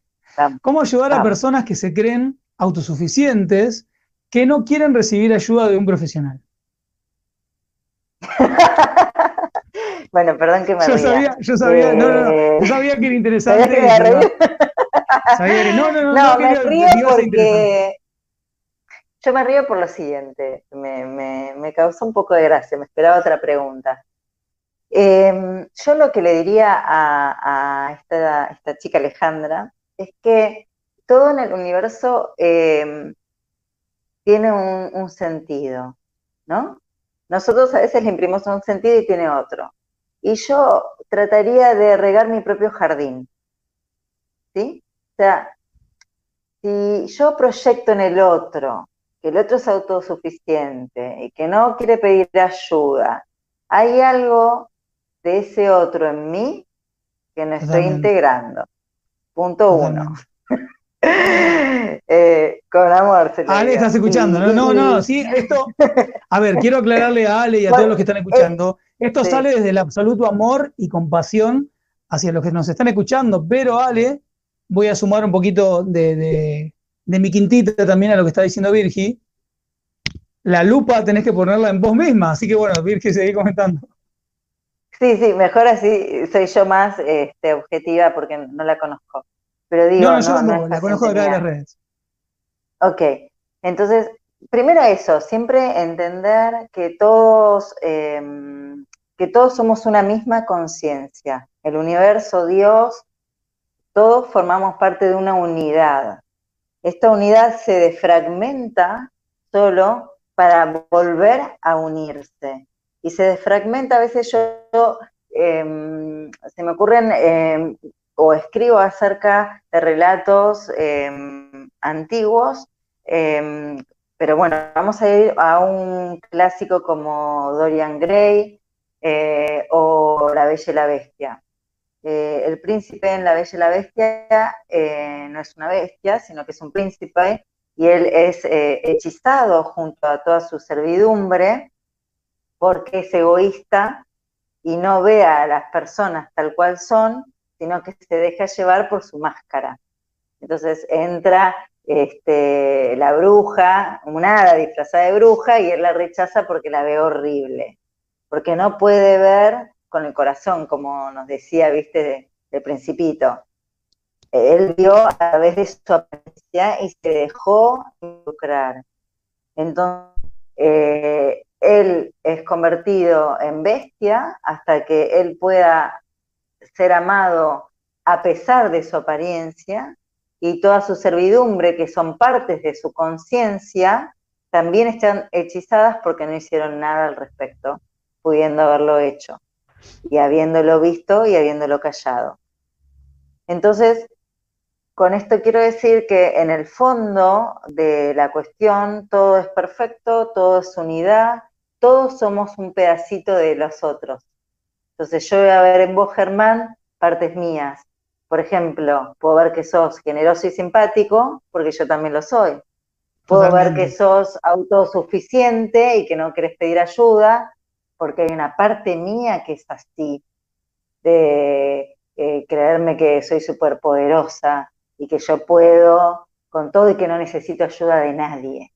¿Cómo ayudar a personas que se creen autosuficientes que no quieren recibir ayuda de un profesional? bueno, perdón que me yo sabía, yo sabía, no, no, no, yo eh, sabía que era interesante. Que no, no, no, no, me río porque yo me río por lo siguiente, me, causó un poco de gracia, me esperaba otra pregunta. Em, yo lo que le diría a, esta, chica Alejandra es que todo en el universo em, tiene un, sentido, ¿no? Nosotros a veces le imprimimos un sentido y tiene otro. Y yo trataría de regar mi propio jardín, ¿sí? O sea, si yo proyecto en el otro, que el otro es autosuficiente y que no quiere pedir ayuda, hay algo de ese otro en mí que no estoy integrando. Punto uno. Eh, con amor. Se Ale, estás escuchando. no, no, no, sí, esto. A ver, quiero aclararle a Ale y a todos los que están escuchando. Esto sale desde el absoluto amor y compasión hacia los que nos están escuchando, pero Ale, voy a sumar un poquito de, mi quintita también a lo que está diciendo Virgi. La lupa tenés que ponerla en vos misma, así que bueno, Virgi, seguí comentando. Sí, sí, mejor así soy yo más este, objetiva porque no la conozco. Pero digo, no, yo no, la conozco de las redes. Ok, entonces, primero eso, siempre entender que todos, em, que todos somos una misma conciencia. El universo, Dios, todos formamos parte de una unidad. Esta unidad se defragmenta solo para volver a unirse. Y se defragmenta, a veces yo, em, se me ocurren em, o escribo acerca de relatos em, antiguos, em, pero bueno, vamos a ir a un clásico como Dorian Gray eh, o La Bella y la Bestia. Eh, el príncipe en La Bella y la Bestia eh, no es una bestia, sino que es un príncipe y él es hechizado junto a toda su servidumbre porque es egoísta y no ve a las personas tal cual son, sino que se deja llevar por su máscara. Entonces entra este, la bruja, un hada disfrazada de bruja, y él la rechaza porque la ve horrible, porque no puede ver con el corazón, como nos decía, viste, del principito. Él vio a través de su apariencia y se dejó involucrar. Entonces, eh, él es convertido en bestia hasta que él pueda ser amado a pesar de su apariencia y toda su servidumbre, que son partes de su conciencia, también están hechizadas porque no hicieron nada al respecto, pudiendo haberlo hecho, y habiéndolo visto y habiéndolo callado. Entonces, con esto quiero decir que en el fondo de la cuestión todo es perfecto, todo es unidad, todos somos un pedacito de los otros. Entonces yo voy a ver en vos, Germán, partes mías. Por ejemplo, puedo ver que sos generoso y simpático, porque yo también lo soy. Puedo ver que sos autosuficiente y que no querés pedir ayuda, porque hay una parte mía que es así, de eh, creerme que soy superpoderosa y que yo puedo con todo y que no necesito ayuda de nadie.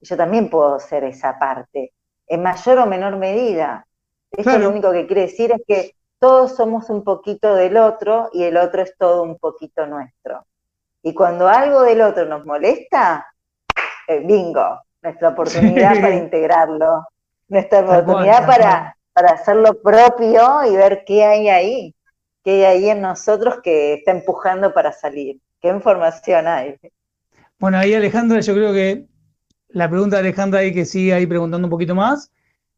Yo también puedo ser esa parte, en mayor o menor medida, esto lo único que quiere decir es que todos somos un poquito del otro y el otro es todo un poquito nuestro. Y cuando algo del otro nos molesta, eh, bingo, nuestra oportunidad para integrarlo, nuestra oportunidad para, para hacerlo propio y ver qué hay ahí, qué hay ahí en nosotros que está empujando para salir, qué información hay. Bueno, ahí Alejandra, yo creo que la pregunta de Alejandra ahí que sigue ahí preguntando un poquito más,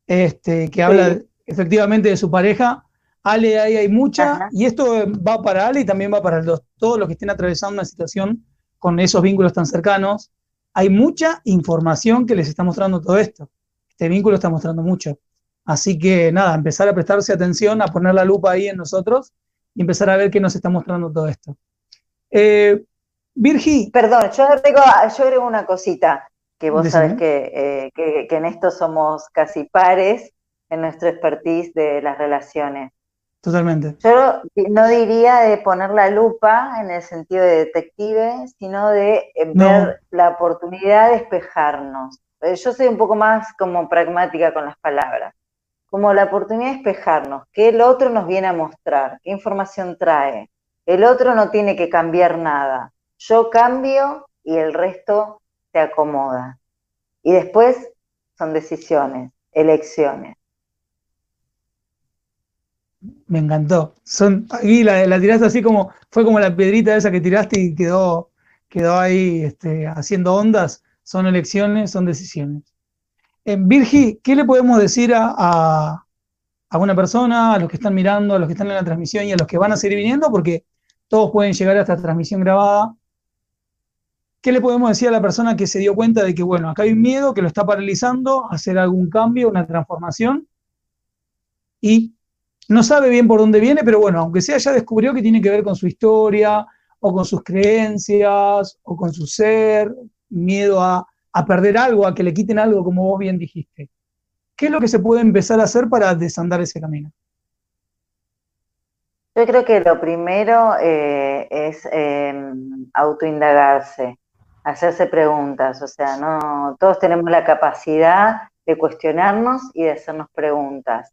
este, que habla efectivamente de su pareja. Ale, ahí hay mucha, y esto va para Ale y también va para los, todos los que estén atravesando una situación con esos vínculos tan cercanos. Hay mucha información que les está mostrando todo esto. Este vínculo está mostrando mucho. Así que nada, empezar a prestarse atención, a poner la lupa ahí en nosotros y empezar a ver qué nos está mostrando todo esto. Eh, Virgi. Perdón, yo agrego, yo agrego una cosita, que vos sabés que, eh, que, que en esto somos casi pares en nuestro expertise de las relaciones. Totalmente. Yo no diría de poner la lupa en el sentido de detective, sino de eh, ver la oportunidad de espejarnos. Eh, yo soy un poco más como pragmática con las palabras. Como la oportunidad de espejarnos, qué el otro nos viene a mostrar, qué información trae. El otro no tiene que cambiar nada. Yo cambio y el resto se acomoda. Y después son decisiones, elecciones. Me encantó. Son, ahí la, tiraste así como, fue como la piedrita esa que tiraste y quedó, quedó ahí este, haciendo ondas. Son elecciones, son decisiones. Eh, Virgi, ¿qué le podemos decir a, a, una persona, a los que están mirando, a los que están en la transmisión y a los que van a seguir viniendo? Porque todos pueden llegar a esta transmisión grabada. ¿Qué le podemos decir a la persona que se dio cuenta de que, bueno, acá hay un miedo que lo está paralizando a hacer algún cambio, una transformación? Y no sabe bien por dónde viene, pero bueno, aunque sea ya descubrió que tiene que ver con su historia, o con sus creencias, o con su ser, miedo a, perder algo, a que le quiten algo, como vos bien dijiste. ¿Qué es lo que se puede empezar a hacer para desandar ese camino? Yo creo que lo primero eh, es em, autoindagarse, hacerse preguntas. O sea, no todos tenemos la capacidad de cuestionarnos y de hacernos preguntas.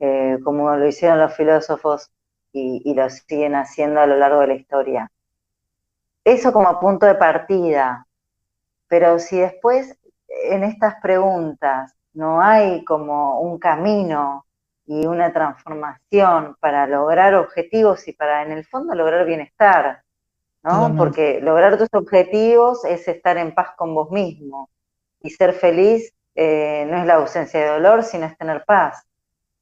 Eh, como lo hicieron los filósofos y, lo siguen haciendo a lo largo de la historia. Eso como punto de partida, pero si después en estas preguntas no hay como un camino y una transformación para lograr objetivos y para en el fondo lograr bienestar, ¿no? Porque lograr tus objetivos es estar en paz con vos mismo y ser feliz eh, no es la ausencia de dolor, sino es tener paz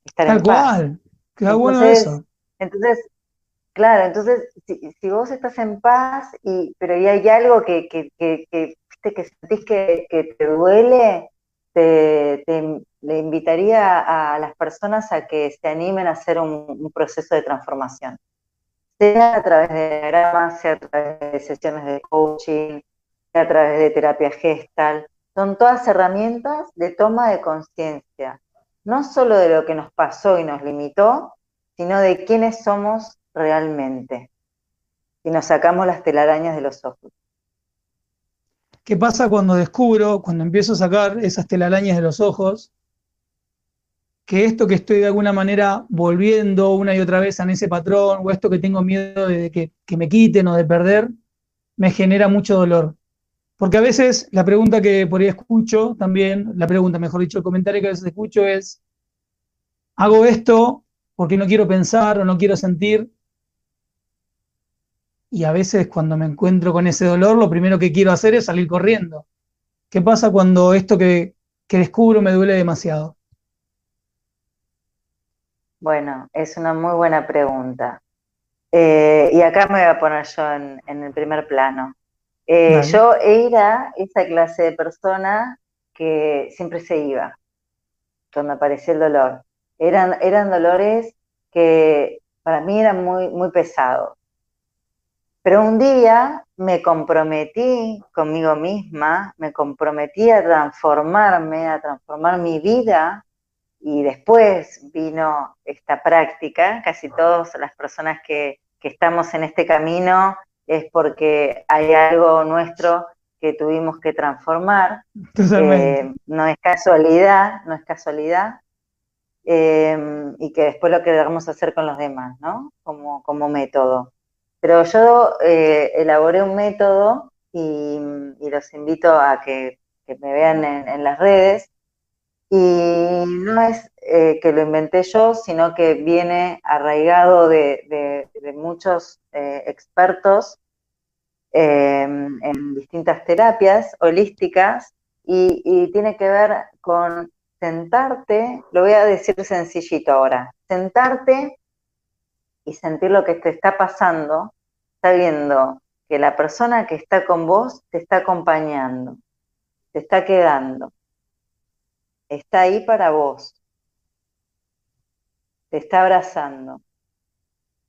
estar Tal cual. Qué bueno eso. Entonces, claro, entonces, si, vos estás en paz, y, pero y hay algo que, que, que, que, que sentís que, te duele, te, le invitaría a las personas a que se animen a hacer un, proceso de transformación. Sea a través de diagramas, sea a través de sesiones de coaching, sea a través de terapia gestal. Son todas herramientas de toma de conciencia no solo de lo que nos pasó y nos limitó, sino de quiénes somos realmente. Y nos sacamos las telarañas de los ojos. ¿Qué pasa cuando descubro, cuando empiezo a sacar esas telarañas de los ojos, que esto que estoy de alguna manera volviendo una y otra vez en ese patrón, o esto que tengo miedo de que, que me quiten o de perder, me genera mucho dolor? Porque a veces la pregunta que por ahí escucho también, la pregunta, mejor dicho, el comentario que a veces escucho es, hago esto porque no quiero pensar o no quiero sentir. Y a veces cuando me encuentro con ese dolor, lo primero que quiero hacer es salir corriendo. ¿Qué pasa cuando esto que, descubro me duele demasiado? Bueno, es una muy buena pregunta. Eh, y acá me voy a poner yo en el primer plano. Eh, yo era esa clase de persona que siempre se iba cuando aparecía el dolor. Eran, eran dolores que para mí eran muy, muy pesados. Pero un día me comprometí conmigo misma, me comprometí a transformarme, a transformar mi vida y después vino esta práctica. Casi todas las personas que, que estamos en este camino es porque hay algo nuestro que tuvimos que transformar. Eh, no es casualidad, no es casualidad. Eh, y que después lo queramos hacer con los demás, ¿no? Como, como método. Pero yo eh, elaboré un método y, los invito a que, me vean en, las redes. Y no es que lo inventé yo, sino que viene arraigado de muchos expertos Em, en distintas terapias holísticas y, tiene que ver con sentarte, lo voy a decir sencillito ahora, sentarte y sentir lo que te está pasando, sabiendo que la persona que está con vos te está acompañando, te está quedando, está ahí para vos, te está abrazando.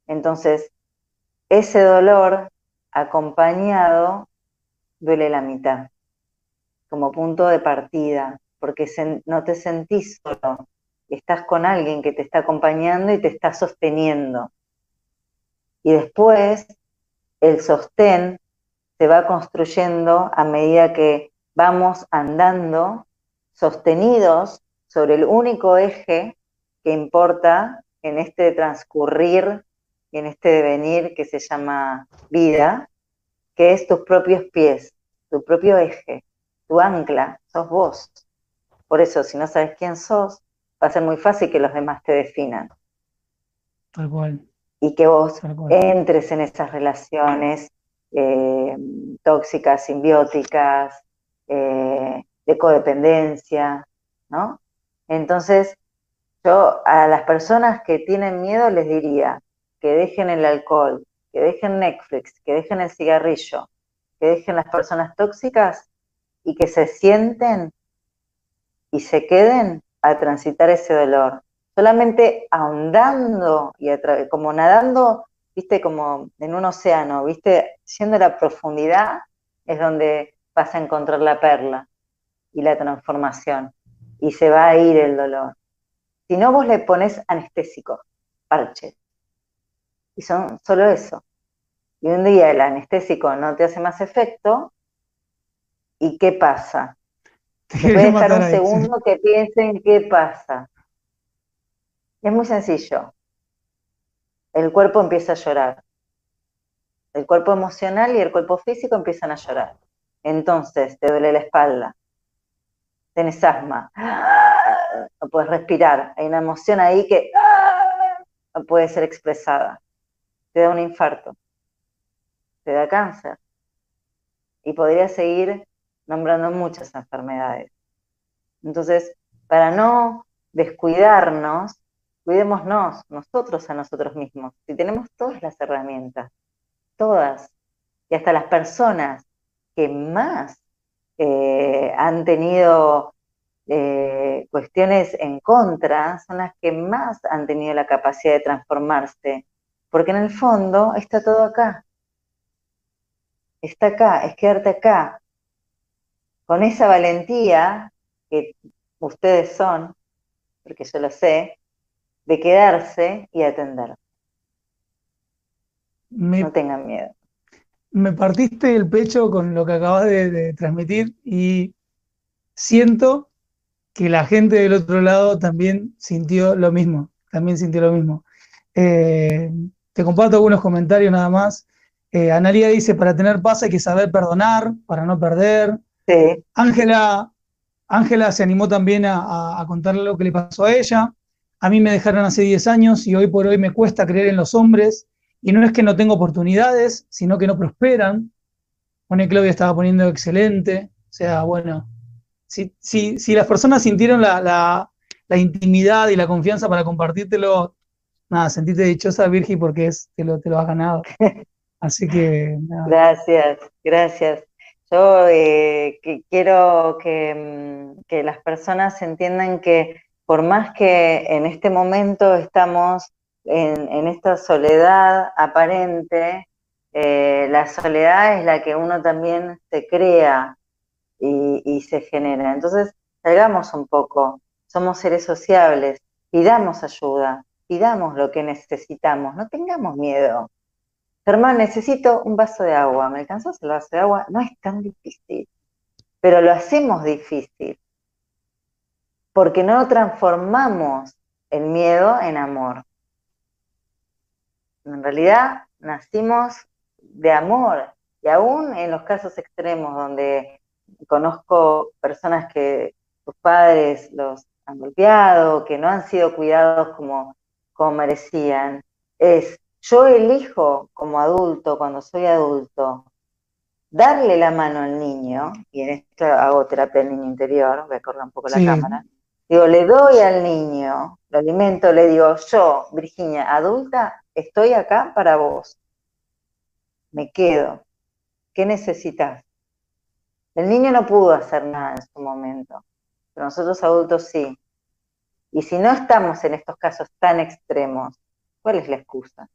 Entonces, ese dolor acompañado duele la mitad, como punto de partida, porque no te sentís solo, estás con alguien que te está acompañando y te está sosteniendo. Y después el sostén se va construyendo a medida que vamos andando sostenidos sobre el único eje que importa en este transcurrir en este devenir que se llama vida, que es tus propios pies, tu propio eje. tu ancla, sos vos. Por eso, si no sabes quién sos, va a ser muy fácil que los demás te definan. Tal cual. Y que vos entres en esas relaciones eh, tóxicas, simbióticas, eh, de codependencia, ¿no? Entonces, yo a las personas que tienen miedo les diría que dejen el alcohol, que dejen Netflix, que dejen el cigarrillo, que dejen las personas tóxicas y que se sienten y se queden a transitar ese dolor. Solamente ahondando y como nadando, viste, como en un océano, viste, siendo la profundidad, es donde vas a encontrar la perla y la transformación. Y se va a ir el dolor. Si no, vos le pones anestésico, parche. Y son solo eso. Y un día el anestésico no te hace más efecto, ¿y qué pasa? A dejar un segundo que piensen qué pasa. Es muy sencillo. El cuerpo empieza a llorar. El cuerpo emocional y el cuerpo físico empiezan a llorar. Entonces, te duele la espalda. Tienes asma no puedes respirar, hay una emoción ahí que ¡ah! no puede ser expresada, te da un infarto, te da cáncer y podría seguir nombrando muchas enfermedades. Entonces, para no descuidarnos, cuidémonos nosotros a nosotros mismos. Si tenemos todas las herramientas, todas, y hasta las personas que más eh, han tenido eh, cuestiones en contra son las que más han tenido la capacidad de transformarse, porque en el fondo está todo acá. Está acá, es quedarte acá, con esa valentía que ustedes son, porque yo lo sé, de quedarse y atender. no tengan miedo. Me partiste el pecho con lo que acabas de transmitir y siento que la gente del otro lado también sintió lo mismo, también sintió lo mismo. Eh, te comparto algunos comentarios nada más. Eh, Analia dice, para tener paz hay que saber perdonar, para no perder. Ángela Ángela se animó también a, a, contarle lo que le pasó a ella. A mí me dejaron hace 10 años y hoy por hoy me cuesta creer en los hombres. Y no es que no tengo oportunidades, sino que no prosperan. Pone Claudia estaba poniendo excelente. O sea, bueno, si, si, las personas sintieron la, intimidad y la confianza para compartírtelo, nada, sentite dichosa, Virgi, porque es, te, lo, te lo has ganado. Así que. Gracias, gracias. Yo eh, quiero que, mm, que, las personas entiendan que por más que en este momento estamos en, esta soledad aparente, eh, la soledad es la que uno también se crea y, se genera. Entonces, salgamos un poco, somos seres sociables, pidamos ayuda, pidamos lo que necesitamos, no tengamos miedo. Germán, necesito un vaso de agua, ¿me alcanzas el vaso de agua? No es tan difícil, pero lo hacemos difícil, porque no transformamos el miedo en amor. En realidad nacimos de amor, y aún en los casos extremos donde conozco personas que sus padres los han golpeado, que no han sido cuidados como, como merecían. Es, yo elijo como adulto, cuando soy adulto, darle la mano al niño, y en esto hago terapia del niño interior, voy a correr un poco la cámara, digo, le doy al niño, lo alimento, le digo, yo, Virginia, adulta, estoy acá para vos, me quedo, ¿qué necesitas? El niño no pudo hacer nada en su momento, pero nosotros adultos sí. Y si no estamos en estos casos tan extremos, ¿cuál es la excusa?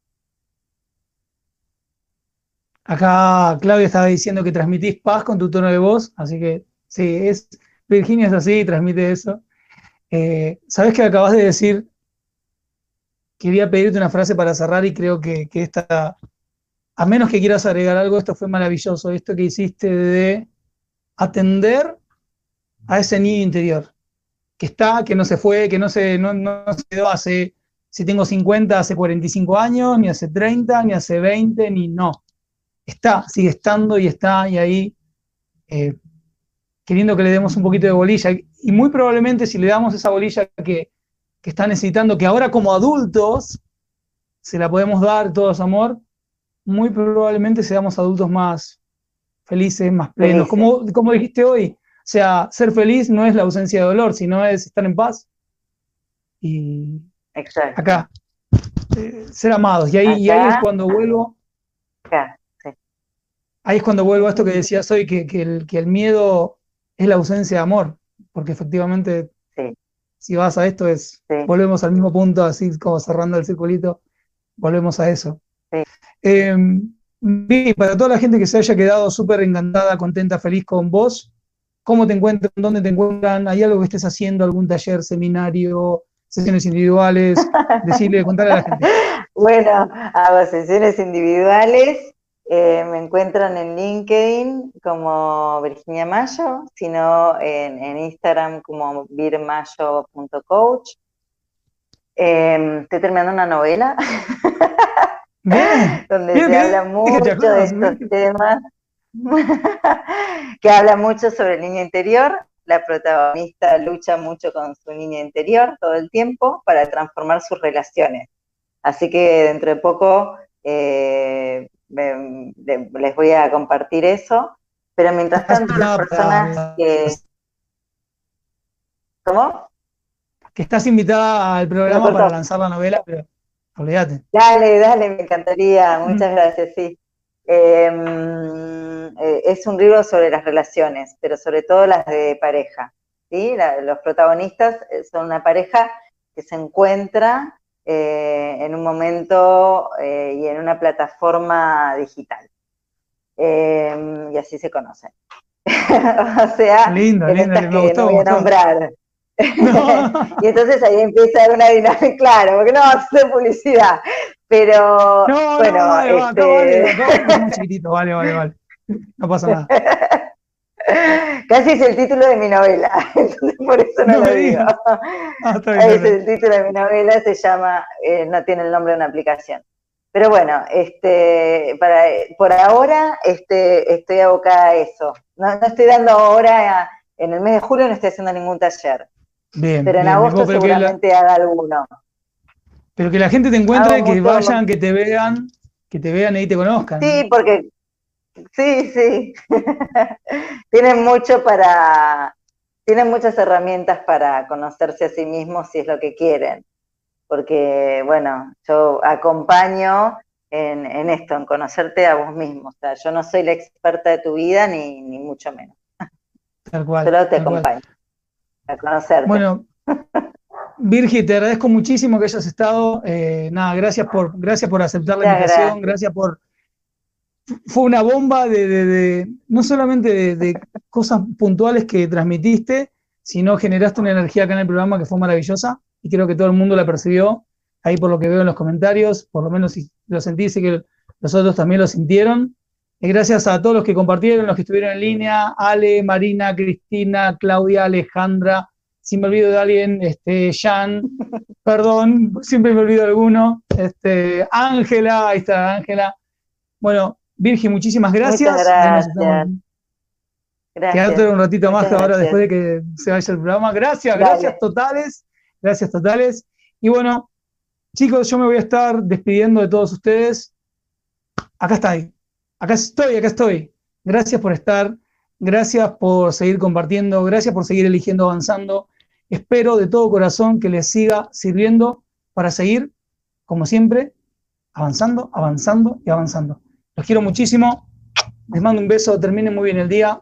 Acá Claudia estaba diciendo que transmitís paz con tu tono de voz, así que sí, es, Virginia es así, transmite eso. Eh, ¿Sabes qué acabas de decir? Quería pedirte una frase para cerrar y creo que, que esta, a menos que quieras agregar algo, esto fue maravilloso, esto que hiciste de atender a ese niño interior, que está, que no se fue, que no se, no, se quedó hace, si tengo 50, hace 45 años, ni hace 30, ni hace 20, ni no. Está, sigue estando y está y ahí. Eh, queriendo que le demos un poquito de bolilla. Y muy probablemente si le damos esa bolilla que, que está necesitando, que ahora como adultos se la podemos dar todos amor, muy probablemente seamos adultos más felices, más plenos. Como, como dijiste hoy, sea, ser feliz no es la ausencia de dolor, sino es estar en paz. Y acá, eh, ser amados. Y ahí, es cuando vuelvo. Ahí es cuando vuelvo a esto que decías hoy, que, el, que el miedo es la ausencia de amor, porque efectivamente, si vas a esto, es volvemos al mismo punto, así como cerrando el circulito, volvemos a eso. Eh, para toda la gente que se haya quedado súper encantada, contenta, feliz con vos, ¿cómo te encuentran? ¿Dónde te encuentran? ¿Hay algo que estés haciendo? ¿Algún taller, seminario, sesiones individuales? Decirle, contarle a la gente. Bueno, hago sesiones individuales. Eh, me encuentran en LinkedIn como Virginia Mayo, sino en, Instagram como virmayo.coach. Eh, estoy terminando una novela. donde se habla mucho de estos temas, que habla mucho sobre el niño interior. La protagonista lucha mucho con su niño interior todo el tiempo para transformar sus relaciones. Así que dentro de poco eh, les voy a compartir eso. Pero mientras tanto, las personas que... ¿Cómo? Que estás invitada al programa para lanzar la novela, pero Olvídate. Dale, dale, me encantaría. Muchas mm. gracias, sí. Em, eh, es un libro sobre las relaciones, pero sobre todo las de pareja. ¿sí? los protagonistas eh, son una pareja que se encuentra eh, en un momento y en una plataforma digital. Em, y así se conocen. o sea, lindo, lindo, me gustó, voy a nombrar. y entonces ahí empieza una dinámica, claro, porque no hace publicidad. Pero no, bueno, no, vale, este... vale, chiquitito, vale, vale, vale. No pasa nada. Casi es el título de mi novela, entonces por eso no, lo digo. Ah, es el título de mi novela, se llama, eh, no tiene el nombre de una aplicación. Pero bueno, este, para, por ahora este, estoy abocada a eso. No, no estoy dando ahora, en el mes de julio no estoy haciendo ningún taller. Pero en agosto seguramente haga alguno. Pero que la gente te encuentre, que vayan, que te vean, que te vean y te conozcan. Sí, porque sí, sí. tienen mucho para, tienen muchas herramientas para conocerse a sí mismos si es lo que quieren. Porque, bueno, yo acompaño en, esto, en conocerte a vos mismo. O sea, yo no soy la experta de tu vida, ni, ni mucho menos. Tal cual. Solo te acompaño a conocerte. Bueno, Virgi, te agradezco muchísimo que hayas estado. Eh, nada, gracias por, gracias por aceptar la invitación, gracias. por. Fue una bomba de, no solamente de, cosas puntuales que transmitiste, sino generaste una energía acá en el programa que fue maravillosa y creo que todo el mundo la percibió. Ahí por lo que veo en los comentarios, por lo menos si lo sentí, sé que los otros también lo sintieron. Y gracias a todos los que compartieron, los que estuvieron en línea, Ale, Marina, Cristina, Claudia, Alejandra, si me olvido de alguien, este, Jan, perdón, siempre me olvido de alguno, este, Ángela, ahí está Ángela. Bueno, Virgi, muchísimas gracias. Muchas gracias. Quedarte un ratito más ahora después de que se vaya el programa. Gracias, gracias totales, gracias totales. Y bueno, chicos, yo me voy a estar despidiendo de todos ustedes. Acá está ahí. Acá estoy, acá estoy. Gracias por estar, gracias por seguir compartiendo, gracias por seguir eligiendo avanzando. Espero de todo corazón que les siga sirviendo para seguir, como siempre, avanzando, avanzando y avanzando. Los quiero muchísimo. Les mando un beso, terminen muy bien el día.